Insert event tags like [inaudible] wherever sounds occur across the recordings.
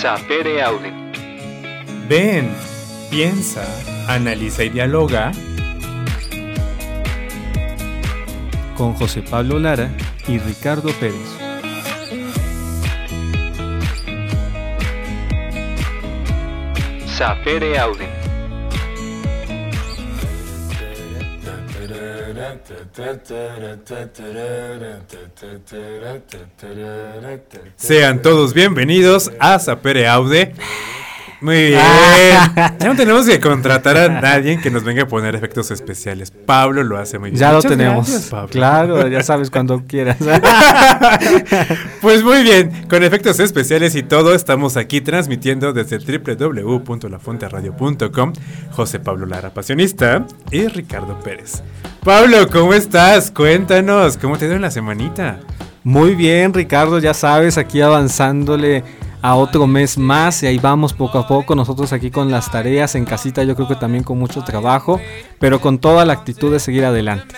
Sapere Aude. Ven, piensa, analiza y dialoga con José Pablo Lara y Ricardo Pérez. Sapere Aude. Sean todos bienvenidos a Sapere Aude. Muy [laughs] bien. Ya no [laughs] tenemos que contratar a nadie que nos venga a poner efectos especiales. Pablo lo hace muy bien. Ya lo tenemos. gracias, Pablo. claro, ya [laughs] sabes cuando quieras. Pues muy bien, con efectos especiales y todo, estamos aquí transmitiendo desde www.lafonteradio.com. José Pablo Lara, pasionista, y Ricardo Pérez. Pablo, ¿cómo estás? Cuéntanos, ¿cómo te dio en la semanita? Muy bien, Ricardo, ya sabes, aquí avanzándole a otro mes más y ahí vamos poco a poco. Nosotros aquí con las tareas en casita, yo creo que también con mucho trabajo, pero con toda la actitud de seguir adelante.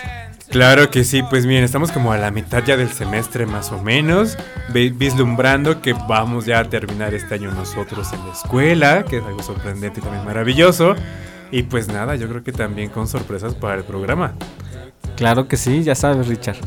Claro que sí, pues miren, estamos como a la mitad ya del semestre más o menos, vi- vislumbrando que vamos ya a terminar este año nosotros en la escuela, que es algo sorprendente y también maravilloso. Y pues nada, yo creo que también con sorpresas para el programa. Claro que sí, ya sabes, Richard.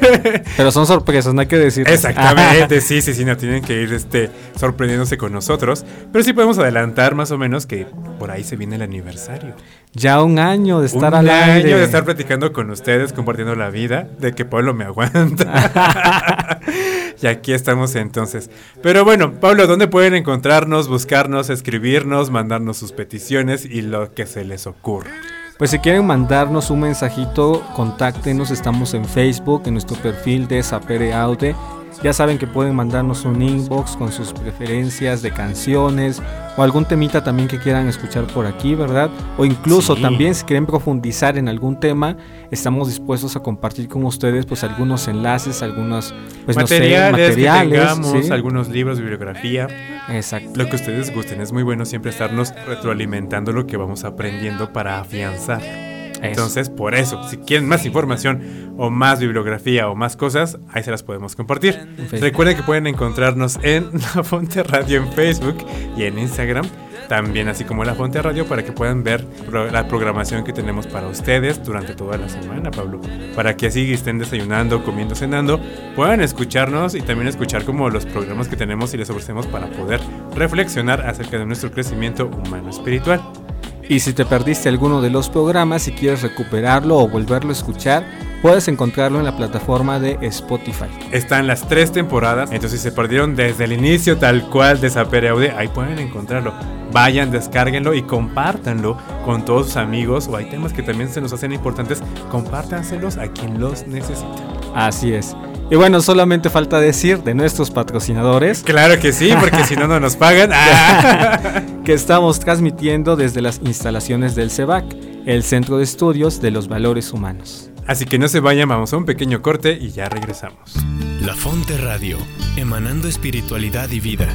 [laughs] Pero son sorpresas, no hay que decir. Exactamente, [laughs] sí, sí, sí, no tienen que ir este, sorprendiéndose con nosotros. Pero sí podemos adelantar más o menos que por ahí se viene el aniversario. Ya un año de estar Un al año aire. de estar platicando con ustedes, compartiendo la vida, de que Pablo me aguanta. [laughs] y aquí estamos entonces. Pero bueno, Pablo, ¿dónde pueden encontrarnos, buscarnos, escribirnos, mandarnos sus peticiones y lo que se les ocurra? Pues si quieren mandarnos un mensajito, contáctenos, estamos en Facebook, en nuestro perfil de Sapere Aude. Ya saben que pueden mandarnos un inbox con sus preferencias de canciones o algún temita también que quieran escuchar por aquí, ¿verdad? O incluso Sí. también si quieren profundizar en algún tema, estamos dispuestos a compartir con ustedes pues algunos enlaces, algunos pues no sé, materiales, materiales, que tengamos, ¿sí? algunos libros, bibliografía, Exacto. lo que ustedes gusten. Es muy bueno siempre estarnos retroalimentando lo que vamos aprendiendo para afianzar. Entonces, por eso, si quieren más información o más bibliografía o más cosas, ahí se las podemos compartir. Recuerden que pueden encontrarnos en [laughs] La Fonte Radio en Facebook y en Instagram. También así como La Fonte Radio para que puedan ver la programación que tenemos para ustedes durante toda la semana, Pablo. Para que así estén desayunando, comiendo, cenando, puedan escucharnos y también escuchar como los programas que tenemos y les ofrecemos para poder reflexionar acerca de nuestro crecimiento humano espiritual. Y si te perdiste alguno de los programas, si quieres recuperarlo o volverlo a escuchar, puedes encontrarlo en la plataforma de Spotify. Están las tres temporadas, entonces si se perdieron desde el inicio tal cual de Sapere Aude, ahí pueden encontrarlo. Vayan, descárguenlo y compártanlo con todos sus amigos o hay temas que también se nos hacen importantes, compártanselos a quien los necesita. Así es. Y bueno, solamente falta decir de nuestros patrocinadores Claro que sí, porque si no, no nos pagan. [laughs] Ah. que estamos transmitiendo desde las instalaciones del CEBAC, el Centro de Estudios de los Valores Humanos. Así que no se vayan, vamos a un pequeño corte y ya regresamos. La Fonte Radio, emanando espiritualidad y vida.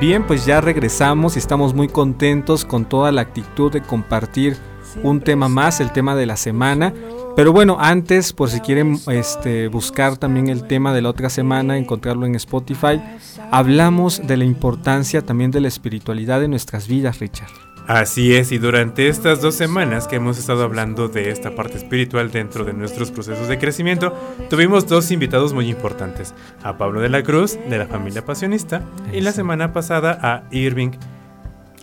Bien, pues ya regresamos y estamos muy contentos con toda la actitud de compartir un tema más, el tema de la semana. Pero bueno, antes, por si quieren este, buscar también el tema de la otra semana, encontrarlo en Spotify, hablamos de la importancia también de la espiritualidad en nuestras vidas, Richard. Así es, y durante estas dos semanas que hemos estado hablando de esta parte espiritual dentro de nuestros procesos de crecimiento, tuvimos dos invitados muy importantes, a Pablo de la Cruz, de la familia pasionista, y la semana pasada a Irving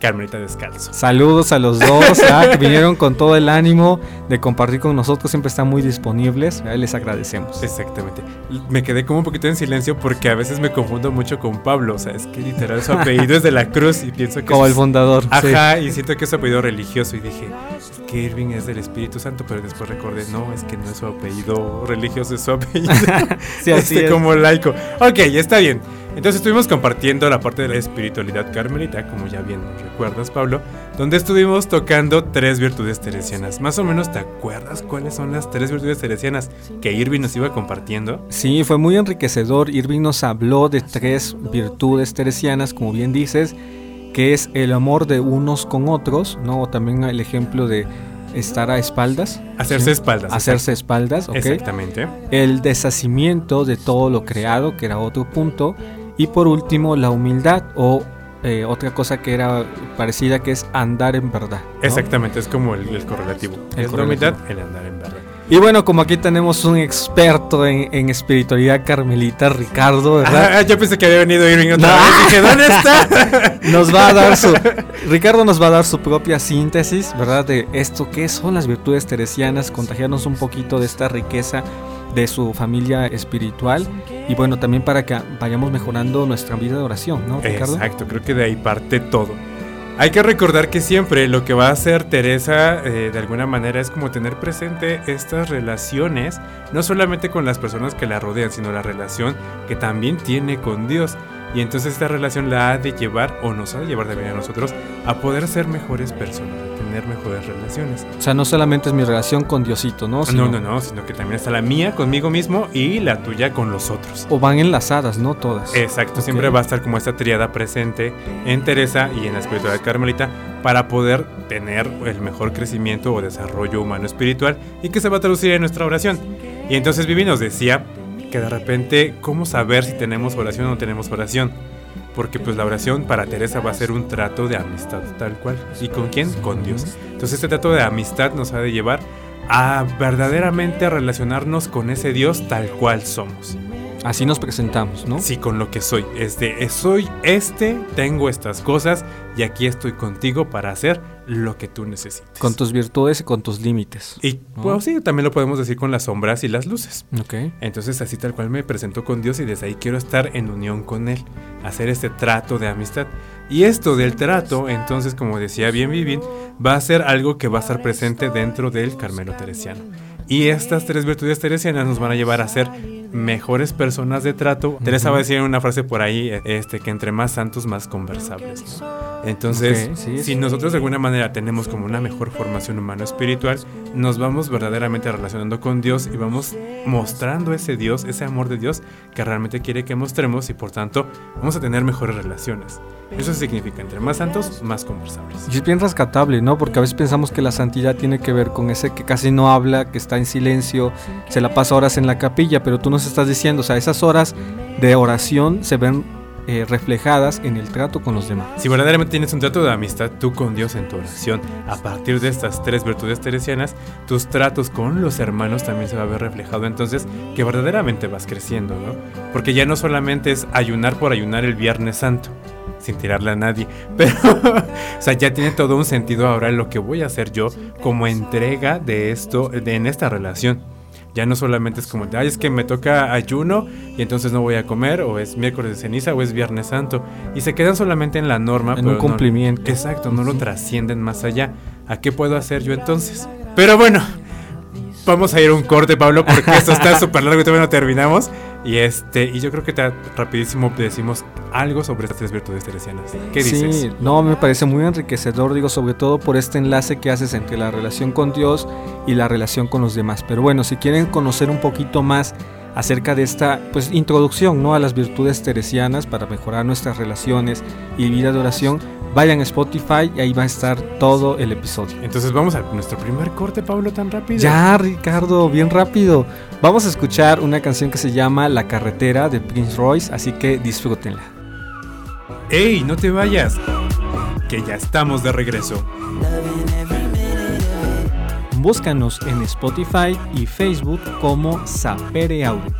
Carmelita Descalzo. Saludos a los dos, ah, que vinieron con todo el ánimo de compartir con nosotros, siempre están muy disponibles, ah, les agradecemos. Exactamente. Me quedé como un poquito en silencio porque a veces me confundo mucho con Pablo, o sea, es que literal su apellido es de la Cruz y pienso que Como es- el fundador. sí. Ajá, y siento que es su apellido religioso y dije, es que Irving es del Espíritu Santo, pero después recordé, no, es que no es su apellido religioso, es su apellido [laughs] Sí, así este, es. como laico. Ok, está bien. Entonces estuvimos compartiendo la parte de la espiritualidad carmelita, como ya bien recuerdas, Pablo, donde estuvimos tocando tres virtudes teresianas. Más o menos, ¿te acuerdas cuáles son las tres virtudes teresianas que Irving nos iba compartiendo? Sí, fue muy enriquecedor. Irving nos habló de tres virtudes teresianas, como bien dices, que es el amor de unos con otros, ¿no? También el ejemplo de estar a espaldas. Hacerse espaldas. Hacerse espaldas, ¿ok? Exactamente. El deshacimiento de todo lo creado, que era otro punto. Y por último, la humildad o eh, otra cosa que era parecida que es andar en verdad. ¿no? Exactamente, es como el, el correlativo. El es la humildad, el andar en verdad. Y bueno, como aquí tenemos un experto en, en espiritualidad carmelita, Ricardo, ¿verdad? Ah, yo pensé que había venido Irving otra No. vez. Dije, ¿dónde está? [laughs] Nos va a dar su Ricardo nos va a dar su propia síntesis, ¿verdad? De esto que son las virtudes teresianas, contagiarnos un poquito de esta riqueza de su familia espiritual y bueno, también para que vayamos mejorando nuestra vida de oración, ¿no, Ricardo? Exacto, creo que de ahí parte todo. Hay que recordar que siempre lo que va a hacer Teresa eh, de alguna manera es como tener presente estas relaciones, no solamente con las personas que la rodean, sino la relación que también tiene con Dios. Y entonces esta relación la ha de llevar, o nos ha de llevar también a nosotros, a poder ser mejores personas, a tener mejores relaciones. O sea, no solamente es mi relación con Diosito, ¿no? Sino- No, no, no, sino que también está la mía conmigo mismo y la tuya con los otros. O van enlazadas, ¿no? Todas. Exacto, Ok. siempre va a estar como esta triada presente en Teresa y en la espiritualidad carmelita para poder tener el mejor crecimiento o desarrollo humano espiritual y que se va a traducir en nuestra oración. Y entonces Vivi nos decía que de repente, ¿cómo saber si tenemos oración o no tenemos oración? Porque pues la oración para Teresa va a ser un trato de amistad tal cual. ¿Y con quién? Con Dios. Entonces este trato de amistad nos ha de llevar a verdaderamente relacionarnos con ese Dios tal cual somos. Así nos presentamos, ¿no? Sí, con lo que soy. Este, soy este, tengo estas cosas y aquí estoy contigo para hacer lo que tú necesites. Con tus virtudes y con tus límites. y ¿no? pues sí, también lo podemos decir con las sombras y las luces. Ok. Entonces así tal cual me presento con Dios y desde ahí quiero estar en unión con Él, hacer este trato de amistad. Y esto del trato, entonces como decía bien Vivin, va a ser algo que va a estar presente dentro del Carmelo Teresiano. Y estas tres virtudes teresianas nos van a llevar a ser mejores personas de trato. Teresa va a decir una frase por ahí, este, que entre más santos, más conversables. ¿no? Entonces, Ok, sí, si nosotros de alguna manera tenemos como una mejor formación humano espiritual, nos vamos verdaderamente relacionando con Dios y vamos mostrando ese Dios, ese amor de Dios que realmente quiere que mostremos y por tanto vamos a tener mejores relaciones. Eso significa entre más santos, más conversables. Y es bien rescatable, ¿no? Porque a veces pensamos que la santidad tiene que ver con ese que casi no habla, que está en silencio, se la pasa horas en la capilla, pero tú nos estás diciendo, o sea, esas horas de oración se ven eh, reflejadas en el trato con los demás. Si verdaderamente tienes un trato de amistad tú con Dios en tu oración, a partir de estas tres virtudes teresianas, tus tratos con los hermanos también se va a ver reflejado entonces que verdaderamente vas creciendo, ¿no? Porque ya no solamente es ayunar por ayunar el Viernes Santo, sin tirarle a nadie, [laughs] pero, o sea, ya tiene todo un sentido ahora lo que voy a hacer yo como entrega de esto, de, en esta relación. Ya no solamente es como, ay, es que me toca ayuno y entonces no voy a comer, o es miércoles de ceniza, o es viernes santo. Y se quedan solamente en la norma. En pero un no- cumplimiento. exacto, no lo trascienden más allá. ¿A qué puedo hacer yo entonces? Pero bueno, vamos a ir a un corte, Pablo, porque esto está [laughs] súper largo y todavía no terminamos. Y este, y yo creo que te, rapidísimo decimos algo sobre estas tres virtudes teresianas. ¿Qué dices? Sí, no, me parece muy enriquecedor, digo, sobre todo por este enlace que haces entre la relación con Dios y la relación con los demás. Pero bueno, si quieren conocer un poquito más acerca de esta pues introducción ¿no? a las virtudes teresianas para mejorar nuestras relaciones y vida de oración, vayan a Spotify y ahí va a estar todo el episodio. Entonces vamos a nuestro primer corte, Pablo, tan rápido. Ya, Ricardo, bien rápido. Vamos a escuchar una canción que se llama La carretera de Prince Royce, así que disfrútenla. ¡Ey, no te vayas! Que ya estamos de regreso. Búscanos en Spotify y Facebook como Sapere Audio.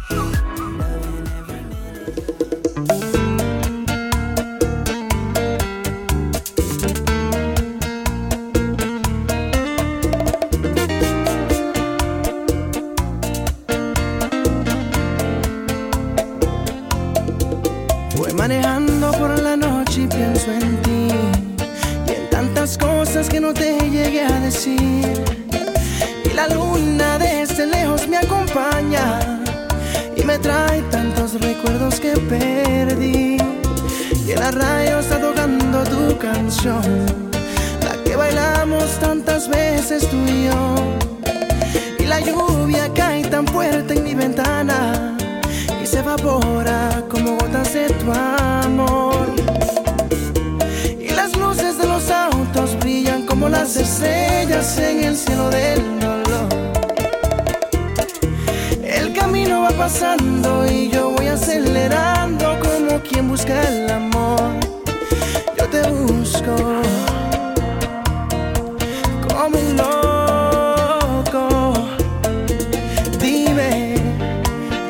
Y me trae tantos recuerdos que perdí. Y en la radio está tocando tu canción, la que bailamos tantas veces tú y yo. Y la lluvia cae tan fuerte en mi ventana y se evapora como gotas de tu amor. Y las luces de los autos brillan como las estrellas en el cielo del pasando y yo voy acelerando como quien busca el amor. Yo te busco como un loco. Dime,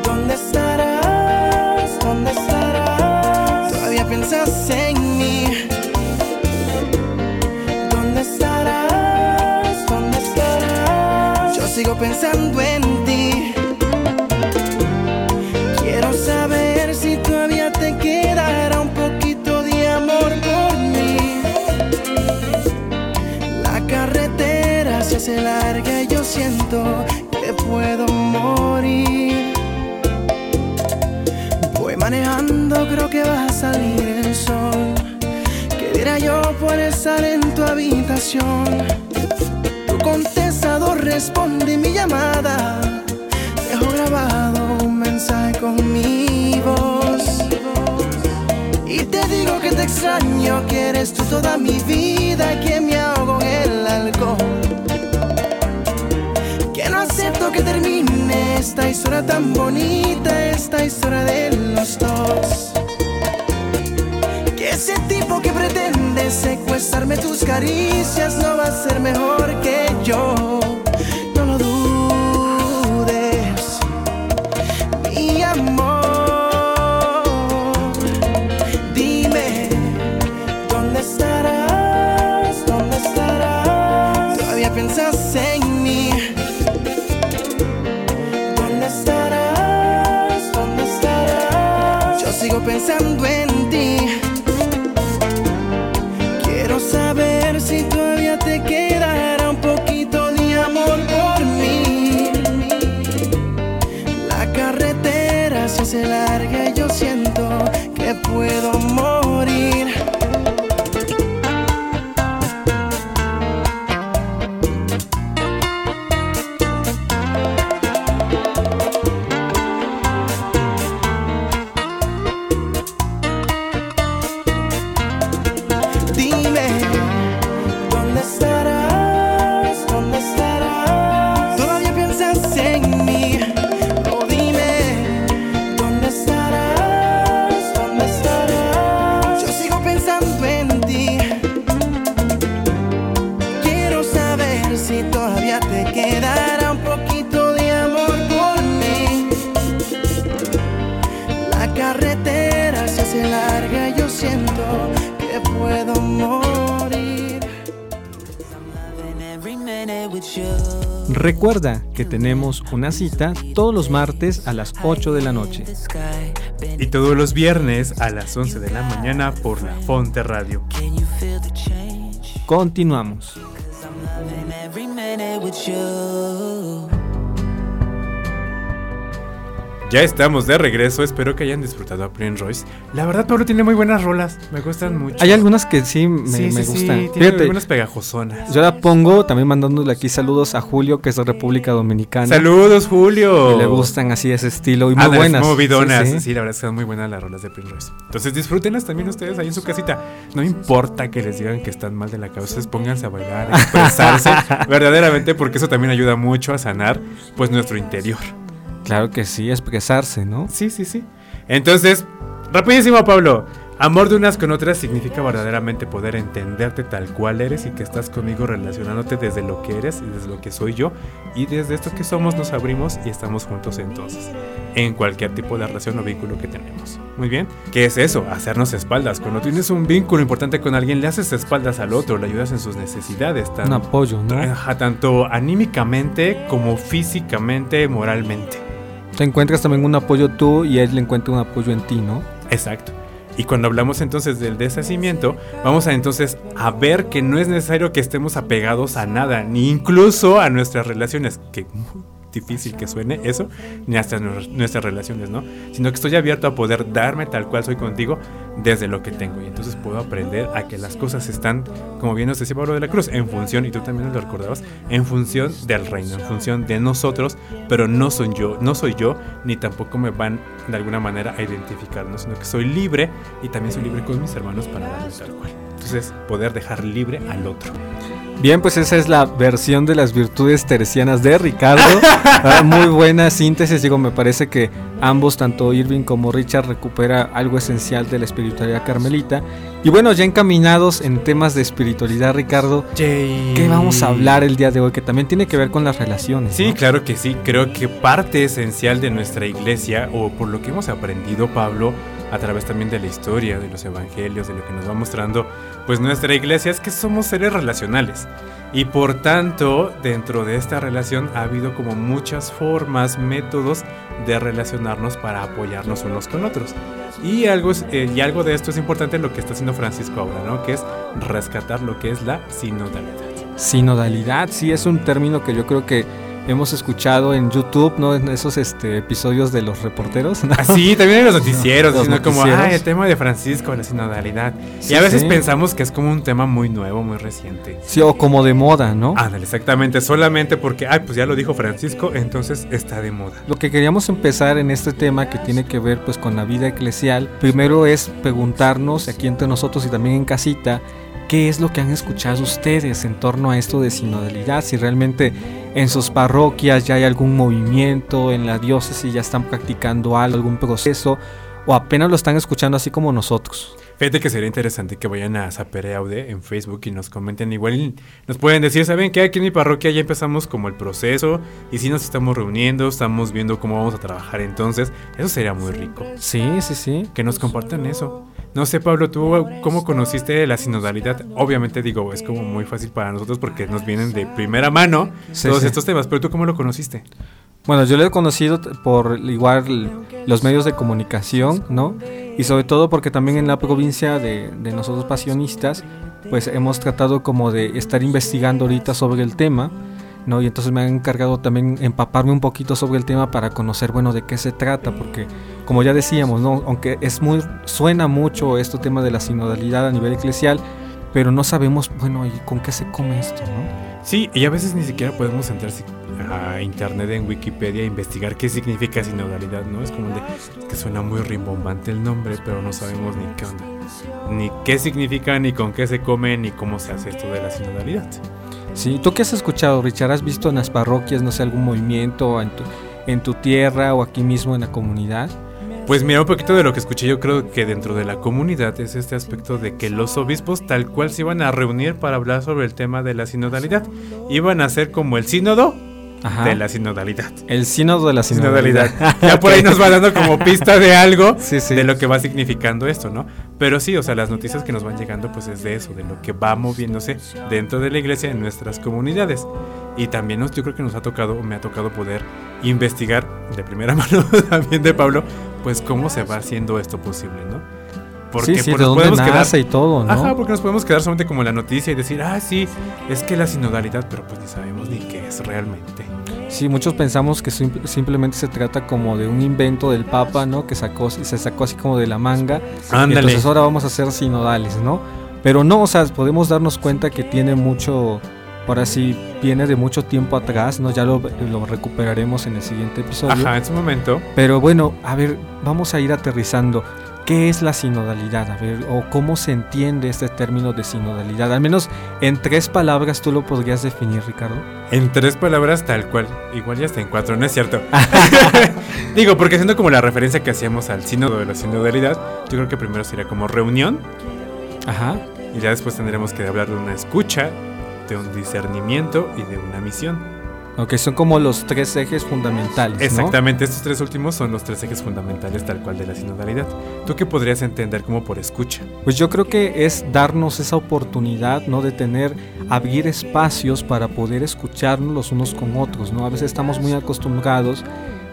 ¿dónde estarás? ¿Dónde estarás? Todavía piensas en mí. ¿Dónde estarás? ¿Dónde estarás? Yo sigo pensando en Tu contestador responde mi llamada. Dejo grabado un mensaje con mi voz. Y te digo que te extraño, que eres tú toda mi vida, que me ahogo en el alcohol. Que no acepto que termine esta historia tan bonita, esta historia de los dos. Que ese tipo que pretende secuestrarme tus caricias no va a ser mejor que yo. No lo dudes, mi amor. Dime, ¿dónde estarás? ¿Dónde estarás? Todavía piensas en mí. ¿Dónde estarás? ¿Dónde estarás? Yo sigo pensando en puedo Recuerda que tenemos una cita todos los martes a las 8 de la noche. Y todos los viernes a las 11 de la mañana por la Fonte Radio. Continuamos. Ya estamos de regreso, espero que hayan disfrutado a Prince Royce. La verdad, Pablo tiene muy buenas rolas, me gustan mucho. Hay algunas que sí me, sí, me sí, gustan. Sí, tiene Fíjate, algunas pegajosonas. yo la pongo también mandándole aquí saludos a Julio, que es de República Dominicana. Saludos, Julio. Que le gustan así ese estilo y muy Ándale, buenas. movidonas. Sí, Sí, sí. la verdad es que son muy buenas las rolas de Prince Royce. Entonces disfrútenlas también ustedes ahí en su casita. No importa que les digan que están mal de la cabeza, pónganse a bailar, a expresarse [laughs] verdaderamente, porque eso también ayuda mucho a sanar pues nuestro interior. Claro que sí, expresarse, ¿no? Sí, sí, sí. Entonces, rapidísimo, Pablo. Amor de unas con otras significa verdaderamente poder entenderte tal cual eres y que estás conmigo relacionándote desde lo que eres y desde lo que soy yo. Y desde esto que somos nos abrimos y estamos juntos entonces. En cualquier tipo de relación o vínculo que tenemos. Muy bien. ¿Qué es eso? Hacernos espaldas. Cuando tienes un vínculo importante con alguien, le haces espaldas al otro, le ayudas en sus necesidades. tan- Un apoyo, ¿no? Tanto anímicamente como físicamente, moralmente. Te encuentras también un apoyo tú y él le encuentra un apoyo en ti, ¿no? Exacto. Y cuando hablamos entonces del deshacimiento, vamos a entonces a ver que no es necesario que estemos apegados a nada, ni incluso a nuestras relaciones, que difícil que suene eso, ni hasta nuestras relaciones, ¿no? Sino que estoy abierto a poder darme tal cual soy contigo desde lo que tengo. Y entonces puedo aprender a que las cosas están, como bien nos decía Pablo de la Cruz, en función, y tú también lo recordabas, en función del reino, en función de nosotros, pero no soy yo, no soy yo, ni tampoco me van de alguna manera a identificar, ¿no? sino que soy libre y también soy libre con mis hermanos para darme tal cual. Entonces, poder dejar libre al otro. Bien, pues esa es la versión de las virtudes teresianas de Ricardo. [laughs] Ah, muy buena síntesis, digo, me parece que ambos, tanto Irving como Richard, recupera algo esencial de la espiritualidad carmelita. Y bueno, ya encaminados en temas de espiritualidad, Ricardo, ¿qué vamos a hablar el día de hoy? Que también tiene que ver con las relaciones. Sí, claro que sí. Creo que parte esencial de nuestra iglesia, o por lo que hemos aprendido, Pablo, a través también de la historia, de los evangelios, de lo que nos va mostrando, pues nuestra iglesia es que somos seres relacionales. Y por tanto, dentro de esta relación ha habido como muchas formas, métodos de relacionarnos para apoyarnos unos con otros. Y algo, eh, y algo de esto es importante lo que está haciendo Francisco ahora, ¿no? Que es rescatar lo que es la sinodalidad. Sinodalidad, sí, es un término que yo creo que hemos escuchado en YouTube, ¿no? En esos este, episodios de los reporteros. ¿no? Ah, sí, también en los noticieros, sino como, ah, el tema de Francisco, la sinodalidad. y a veces pensamos que es como un tema muy nuevo, muy reciente. Sí, o como de moda, ¿no? Ándale, exactamente, solamente porque, ay, pues ya lo dijo Francisco, entonces está de moda. Lo que queríamos empezar en este tema que tiene que ver pues con la vida eclesial, primero es preguntarnos aquí entre nosotros y también en casita, ¿qué es lo que han escuchado ustedes en torno a esto de sinodalidad? Si realmente en sus parroquias ya hay algún movimiento, en la diócesis ya están practicando algo, algún proceso, o apenas lo están escuchando así como nosotros. Fíjate que sería interesante que vayan a Zapere Aude en Facebook y nos comenten igual. Nos pueden decir, ¿saben qué? Aquí en mi parroquia ya empezamos como el proceso y si nos estamos reuniendo, estamos viendo cómo vamos a trabajar entonces. Eso sería muy rico. Sí, sí, sí. Que nos compartan eso. No sé, Pablo, ¿tú cómo conociste la sinodalidad? Obviamente digo, es como muy fácil para nosotros porque nos vienen de primera mano todos estos temas, pero ¿tú cómo lo conociste? Bueno, yo lo he conocido por igual los medios de comunicación, ¿no? Y sobre todo porque también en la provincia de, de nosotros pasionistas, pues hemos tratado como de estar investigando ahorita sobre el tema ¿no? Y entonces me han encargado también empaparme un poquito sobre el tema para conocer, bueno, de qué se trata, porque como ya decíamos, ¿no? Aunque es muy, suena mucho este tema de la sinodalidad a nivel eclesial, pero no sabemos, bueno, ¿y con qué se come esto, no? Sí, y a veces ni siquiera podemos entrarse a internet en Wikipedia e investigar qué significa sinodalidad, ¿no? Es como de que suena muy rimbombante el nombre, pero no sabemos ni qué onda, ni qué significa, ni con qué se come, ni cómo se hace esto de la sinodalidad. Sí, ¿tú qué has escuchado, Richard? ¿Has visto en las parroquias, no sé, algún movimiento en tu, en tu tierra o aquí mismo en la comunidad? Pues mira, un poquito de lo que escuché, yo creo que dentro de la comunidad es este aspecto de que los obispos tal cual se iban a reunir para hablar sobre el tema de la sinodalidad. Iban a ser como el sínodo de la sinodalidad. El sínodo de la sinodalidad. ya por ahí nos va dando como [laughs] pista de algo de lo que va significando esto, ¿no? Pero sí, o sea, las noticias que nos van llegando pues es de eso, de lo que va moviéndose dentro de la iglesia en nuestras comunidades. Y también nos, yo creo que nos ha tocado, me ha tocado poder investigar de primera [laughs] mano también de Pablo, pues cómo se va haciendo esto posible, ¿no? Porque sí, sí, pues, podemos quedar y todo, ¿no? Ajá, porque nos podemos quedar solamente como la noticia y decir, ah, sí, es que la sinodalidad, pero pues ni sabemos ni qué es realmente. Sí, muchos pensamos que simplemente se trata como de un invento del Papa, ¿no? Que sacó, se sacó así como de la manga. Ándale. Entonces ahora vamos a hacer sinodales, ¿no? Pero no, o sea, podemos darnos cuenta que tiene mucho, ahora sí, viene de mucho tiempo atrás, ¿no? Ya lo, lo recuperaremos en el siguiente episodio. Ajá, en su momento. Pero bueno, a ver, vamos a ir aterrizando. ¿Qué es la sinodalidad? A ver, o cómo se entiende este término de sinodalidad. Al menos en tres palabras tú lo podrías definir, Ricardo. En tres palabras tal cual. Igual ya está en cuatro, ¿no es cierto? [laughs] [laughs] Digo, porque siendo como la referencia que hacíamos al sínodo de la sinodalidad, yo creo que primero sería como reunión. Ajá. Y ya después tendremos que hablar de una escucha, de un discernimiento y de una misión. Ok, son como los tres ejes fundamentales. Exactamente, estos tres últimos son los tres ejes fundamentales tal cual de la sinodalidad. ¿Tú qué podrías entender como por escucha? Pues yo creo que es darnos esa oportunidad, ¿no? De tener, abrir espacios para poder escucharnos los unos con otros, ¿no? A veces estamos muy acostumbrados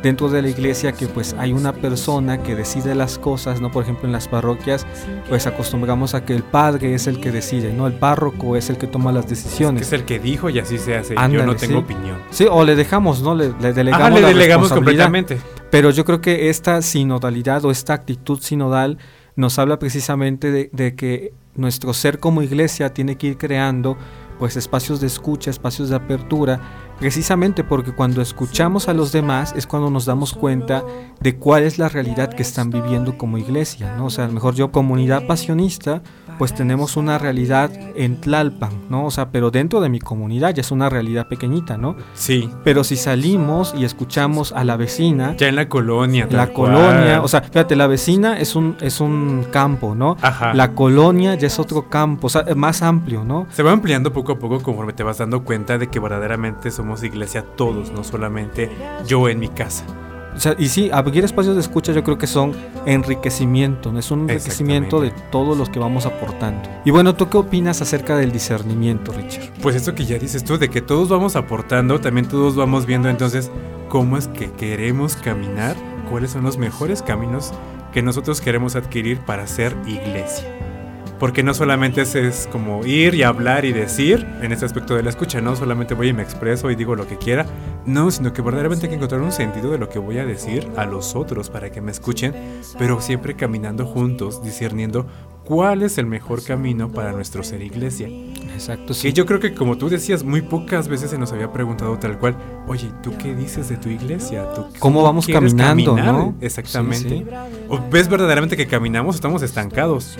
dentro de la iglesia que pues hay una persona que decide las cosas, ¿no? Por ejemplo, en las parroquias pues acostumbramos a que el padre es el que decide, ¿no? El párroco es el que toma las decisiones. Es, el que dijo y así se hace. yo no tengo opinión. Sí, o le dejamos, ¿no? Le, delegamos Ajá, le delegamos completamente. Pero yo creo que esta sinodalidad o esta actitud sinodal nos habla precisamente de, de que nuestro ser como iglesia tiene que ir creando pues espacios de escucha, espacios de apertura Precisamente porque cuando escuchamos a los demás es cuando nos damos cuenta de cuál es la realidad que están viviendo como iglesia, ¿no? O sea, a lo mejor yo comunidad pasionista, pues tenemos una realidad en Tlalpan, ¿no? O sea, pero dentro de mi comunidad ya es una realidad pequeñita, ¿no? Sí. Pero si salimos y escuchamos a la vecina, Ya en la colonia. la cual. colonia, o sea, fíjate, la vecina es un es un campo, ¿no? Ajá. La colonia ya es otro campo, o sea, más amplio, ¿no? Se va ampliando poco a poco conforme te vas dando cuenta de que verdaderamente somos iglesia todos, no solamente yo en mi casa. O sea, y sí, abrir espacios de escucha yo creo que son enriquecimiento, ¿no? es un enriquecimiento de todos los que vamos aportando. Y bueno, ¿tú qué opinas acerca del discernimiento, Richard? Pues esto que ya dices tú, de que todos vamos aportando, también todos vamos viendo entonces cómo es que queremos caminar, cuáles son los mejores caminos que nosotros queremos adquirir para ser iglesia. Porque no solamente es, es como ir y hablar y decir en este aspecto de la escucha, no solamente voy y me expreso y digo lo que quiera, no, sino que verdaderamente hay que encontrar un sentido de lo que voy a decir a los otros para que me escuchen, pero siempre caminando juntos, discerniendo cuál es el mejor camino para nuestro ser iglesia. Exacto, Que yo creo que como tú decías, muy pocas veces se nos había preguntado tal cual, oye, ¿tú qué dices de tu iglesia? ¿Tú ¿Cómo vamos caminando, caminar?" no? Exactamente. Sí, sí. ¿O ves verdaderamente que caminamos estamos estancados?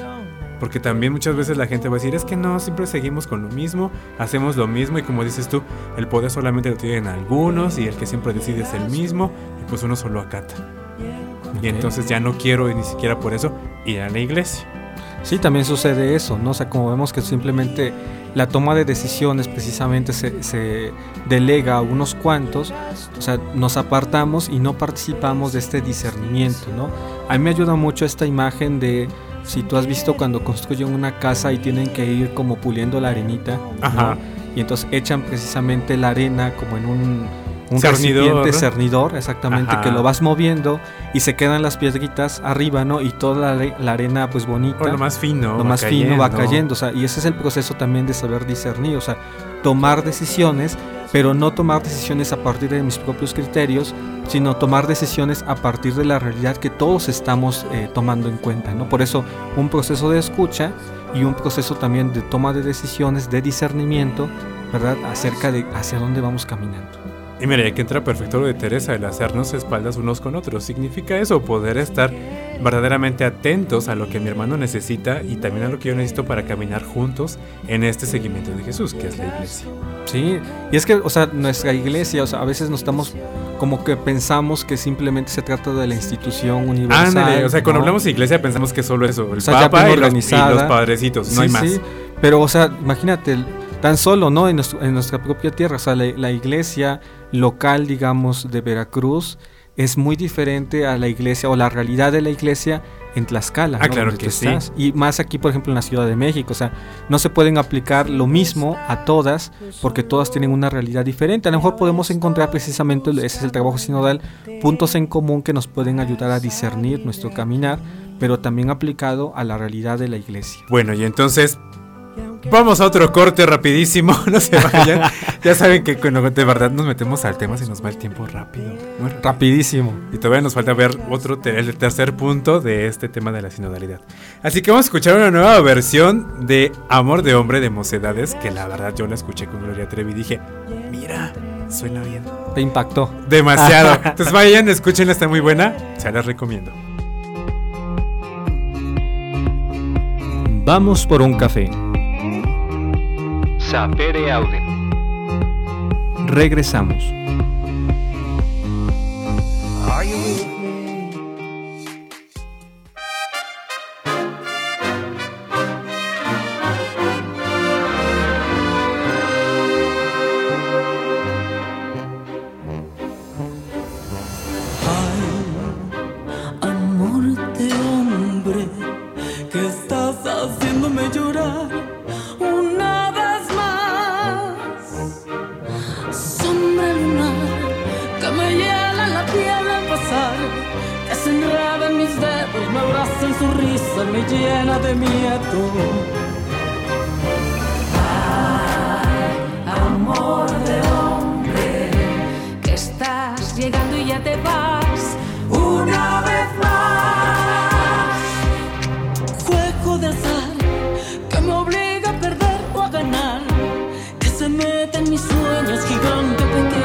Porque también muchas veces la gente va a decir, es que no, siempre seguimos con lo mismo, hacemos lo mismo y como dices tú, el poder solamente lo tienen algunos y el que siempre decide es el mismo y pues uno solo acata. Ok. Y entonces ya no quiero ni siquiera por eso ir a la iglesia. Sí, también sucede eso, ¿no? O sea, como vemos que simplemente la toma de decisiones precisamente se, se delega a unos cuantos, o sea, nos apartamos y no participamos de este discernimiento, ¿no? A mí me ayuda mucho esta imagen de, si tú has visto cuando construyen una casa y tienen que ir como puliendo la arenita. Y entonces echan precisamente la arena como en un, un Cernidor, recipiente ¿no? cernidor, exactamente, Ajá. que lo vas moviendo y se quedan las piedritas arriba, ¿no? Y toda la, are- la arena pues bonita O lo más fino. lo más fino va cayendo, o sea, y ese es el proceso también de saber discernir, o sea, tomar decisiones, pero no tomar decisiones a partir de mis propios criterios, sino tomar decisiones a partir de la realidad que todos estamos eh, tomando en cuenta, ¿no? Por eso un proceso de escucha y un proceso también de toma de decisiones, de discernimiento, ¿verdad? Acerca de hacia dónde vamos caminando. Y mira, aquí entra perfecto lo de Teresa, el hacernos espaldas unos con otros. Significa eso, poder estar verdaderamente atentos a lo que mi hermano necesita y también a lo que yo necesito para caminar juntos en este seguimiento de Jesús, que es la iglesia. Sí, y es que, o sea, nuestra iglesia, o sea, a veces nos estamos como que pensamos que simplemente se trata de la institución universal. Ándale, o sea, cuando ¿no? hablamos de iglesia pensamos que solo eso, el O sea, ya papa y los, y los padrecitos, no hay más. sí, pero, o sea, imagínate, tan solo, ¿no? En, nuestro- en nuestra propia tierra, o sea, la, la iglesia local, digamos, de Veracruz es muy diferente a la iglesia o la realidad de la iglesia en Tlaxcala. Ah, ¿no? claro que sí. estás. Y más aquí, por ejemplo, en la Ciudad de México, o sea, no se pueden aplicar lo mismo a todas porque todas tienen una realidad diferente. A lo mejor podemos encontrar precisamente, ese es el trabajo sinodal, puntos en común que nos pueden ayudar a discernir nuestro caminar, pero también aplicado a la realidad de la iglesia. Bueno, y entonces vamos a otro corte rapidísimo, [laughs] no se vayan. ya saben que cuando de verdad nos metemos al tema se nos va el tiempo rápido. muy. Rapidísimo. Y todavía nos falta ver otro el tercer punto de este tema de la sinodalidad. Así que vamos a escuchar una nueva versión de Amor de Hombre de Mocedades, que la verdad yo la escuché con Gloria Trevi y dije, mira, suena bien. Te impactó. Demasiado. [laughs] Entonces vayan, escúchenla, está muy buena, se las recomiendo. Vamos por un café. Sapere aude. Regresamos. Me llena de miedo. Ay, amor de hombre, que estás llegando y ya te vas una vez más. Juego de azar que me obliga a perder o a ganar, que se mete en mis sueños, gigante pequeño.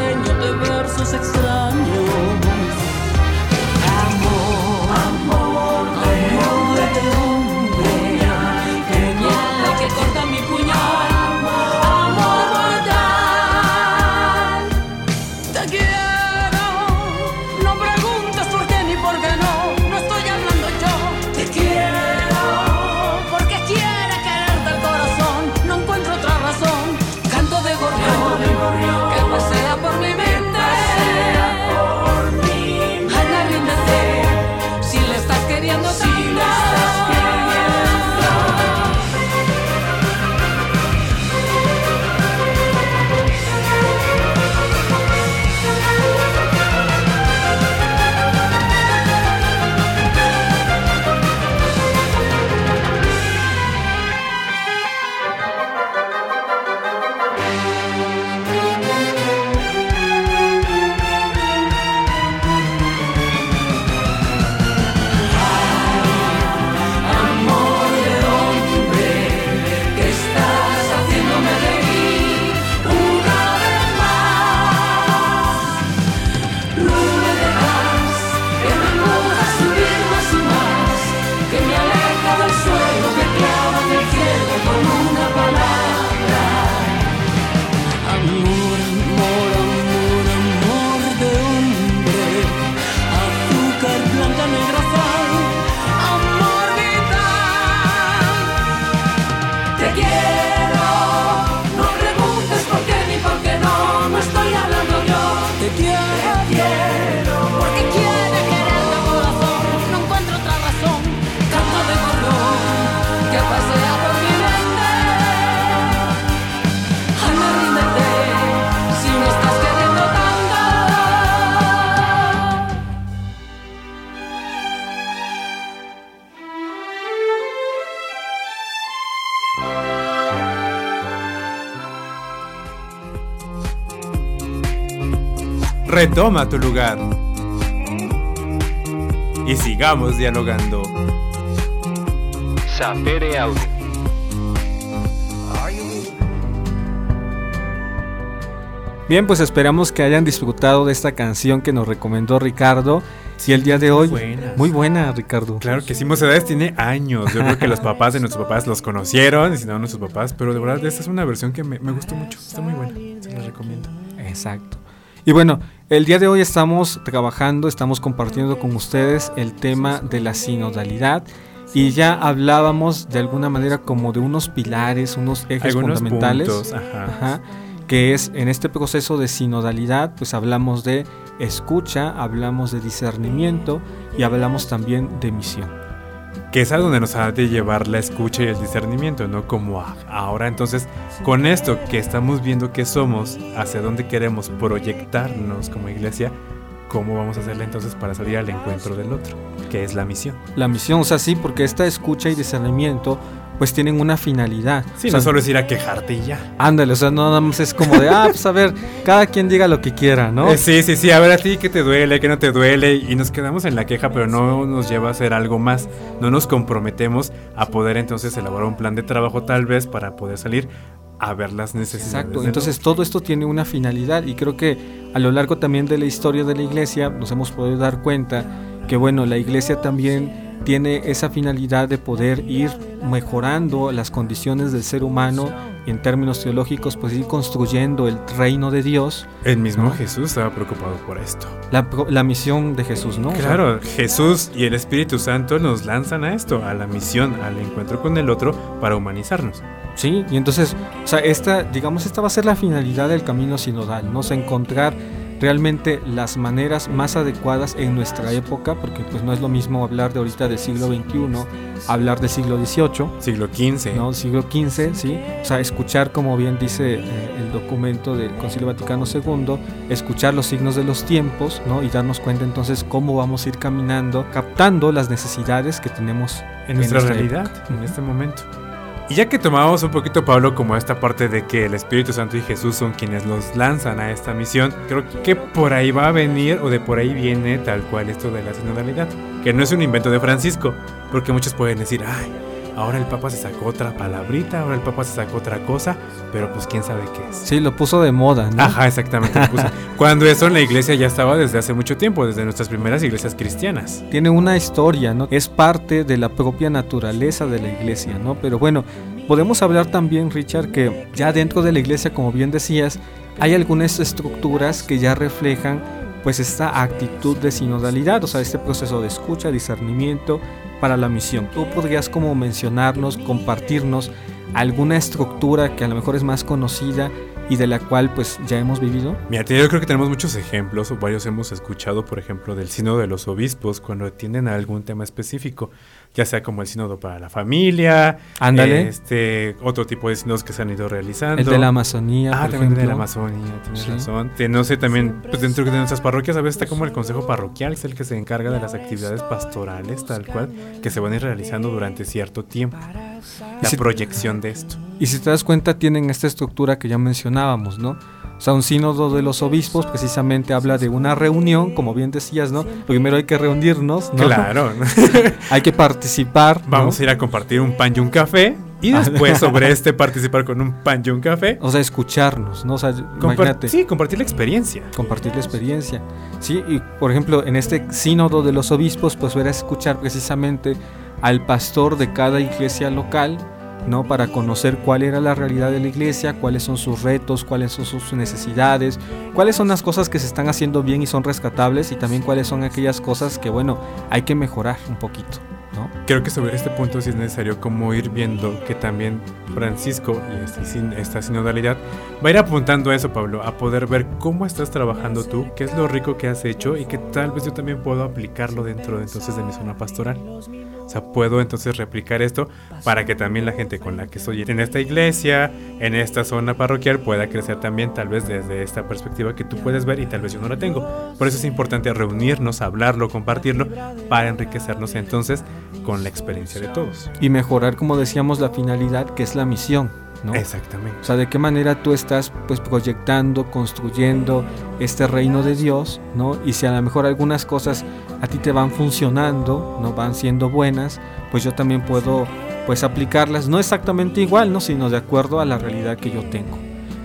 la Retoma tu lugar. Y sigamos dialogando. Sapere Audio. Bien, pues esperamos que hayan disfrutado de esta canción que nos recomendó Ricardo. Y el día de hoy, buena. muy buena, Ricardo. Claro que sí, Mocedades tiene años. Yo creo que los papás de nuestros papás los conocieron, y si no, nuestros papás. Pero de verdad, esta es una versión que me, me gustó mucho. Está muy buena. Se la recomiendo. Exacto. Y bueno, el día de hoy estamos trabajando, estamos compartiendo con ustedes el tema de la sinodalidad y ya hablábamos de alguna manera como de unos pilares, unos ejes Algunos fundamentales, puntos, ajá. ajá, que es en este proceso de sinodalidad, pues hablamos de escucha, hablamos de discernimiento y hablamos también de misión. Que es a donde nos ha de llevar la escucha y el discernimiento, ¿no? Como ahora entonces, con esto que estamos viendo que somos, hacia dónde queremos proyectarnos como iglesia, ¿cómo vamos a hacerle entonces para salir al encuentro del otro? Que es la misión. La misión, o sea, sí, porque esta escucha y discernimiento pues tienen una finalidad. Sí, O sea, no solo es ir a quejarte y ya. Ándale, o sea, no nada más es como de, ah, pues a ver, cada quien diga lo que quiera, ¿no? Eh, sí, sí, sí, a ver a ti qué te duele, qué no te duele, y nos quedamos en la queja, pero no nos lleva a hacer algo más. No nos comprometemos a poder entonces elaborar un plan de trabajo tal vez para poder salir a ver las necesidades. Exacto, entonces todo esto tiene una finalidad y creo que a lo largo también de la historia de la iglesia nos hemos podido dar cuenta que bueno, la iglesia también tiene esa finalidad de poder ir mejorando las condiciones del ser humano y en términos teológicos pues ir construyendo el reino de Dios. El mismo ¿no? Jesús estaba preocupado por esto. la, la misión de Jesús, ¿no? O sea, Claro, Jesús y el Espíritu Santo nos lanzan a esto, a la misión, al encuentro con el otro para humanizarnos. Sí, y entonces, o sea, esta, digamos, esta va a ser la finalidad del camino sinodal, ¿no? O sea, encontrar realmente las maneras más adecuadas en nuestra época, porque pues no es lo mismo hablar de ahorita del siglo XXI, hablar del siglo XVIII, Siglo XV. ¿no? Siglo XV, ¿sí? O sea, escuchar, como bien dice eh, el documento del Concilio Vaticano II, escuchar los signos de los tiempos, ¿no? Y darnos cuenta entonces cómo vamos a ir caminando, captando las necesidades que tenemos en nuestra esta realidad, época. en este momento. Y ya que tomamos un poquito, Pablo, como esta parte de que el Espíritu Santo y Jesús son quienes los lanzan a esta misión, creo que por ahí va a venir o de por ahí viene tal cual esto de la sinodalidad, que no es un invento de Francisco, porque muchos pueden decir, ay, ahora el Papa se sacó otra palabrita, ahora el Papa se sacó otra cosa, pero pues quién sabe qué es. Sí, lo puso de moda, ¿no? Ajá, exactamente. lo puse. [laughs] Cuando eso en la iglesia ya estaba desde hace mucho tiempo, desde nuestras primeras iglesias cristianas. tiene una historia, ¿no? Es parte de la propia naturaleza de la iglesia, ¿no? Pero bueno, podemos hablar también, Richard, que ya dentro de la iglesia, como bien decías, hay algunas estructuras que ya reflejan pues esta actitud de sinodalidad, o sea, este proceso de escucha, discernimiento para la misión. ¿Tú podrías como mencionarnos, compartirnos alguna estructura que a lo mejor es más conocida y de la cual pues ya hemos vivido? Mira, yo creo que tenemos muchos ejemplos, o varios hemos escuchado, por ejemplo, del sínodo de los obispos cuando atienden a algún tema específico, ya sea como el sínodo para la familia, Ándale. este otro tipo de sínodos que se han ido realizando. El de la Amazonía, Ah, por también de la. Amazonía, tienes Sí. razón. Te- no sé, también pues dentro de nuestras parroquias a veces está como el consejo parroquial, que es el que se encarga de las actividades pastorales, tal cual, que se van a ir realizando durante cierto tiempo. La si- proyección de esto. Y si te das cuenta, tienen esta estructura que ya mencionábamos, ¿no? O sea, un sínodo de los obispos precisamente habla de una reunión, como bien decías, ¿no? Primero hay que reunirnos, ¿no? Claro. [laughs] Hay que participar. ¿no? Vamos a ir a compartir un pan y un café. Y después [laughs] sobre este participar con un pan y un café. O sea, escucharnos, ¿no? O sea, Compar- imagínate. sí, compartir la experiencia. Compartir la experiencia. Sí, y por ejemplo, en este sínodo de los obispos, pues era escuchar precisamente al pastor de cada iglesia local ¿no? Para conocer cuál era la realidad de la iglesia, cuáles son sus retos, cuáles son sus necesidades, cuáles son las cosas que se están haciendo bien y son rescatables y también cuáles son aquellas cosas que, bueno, hay que mejorar un poquito. Creo que sobre este punto sí es necesario como ir viendo que también Francisco y este, esta sinodalidad va a ir apuntando a eso, Pablo, a poder ver cómo estás trabajando tú, qué es lo rico que has hecho y que tal vez yo también puedo aplicarlo dentro de, entonces de mi zona pastoral. O sea, puedo entonces replicar esto para que también la gente con la que estoy en esta iglesia, en esta zona parroquial, pueda crecer también tal vez desde esta perspectiva que tú puedes ver y tal vez yo no la tengo. Por eso es importante reunirnos, hablarlo, compartirlo, para enriquecernos entonces con la experiencia de todos. Y mejorar, como decíamos, la finalidad que es la misión. ¿No? Exactamente. O sea, de qué manera tú estás pues proyectando, construyendo este reino de Dios, ¿no? Y si a lo mejor algunas cosas a ti te van funcionando, no van siendo buenas, pues yo también puedo pues aplicarlas, no exactamente igual, ¿no? Sino de acuerdo a la realidad que yo tengo.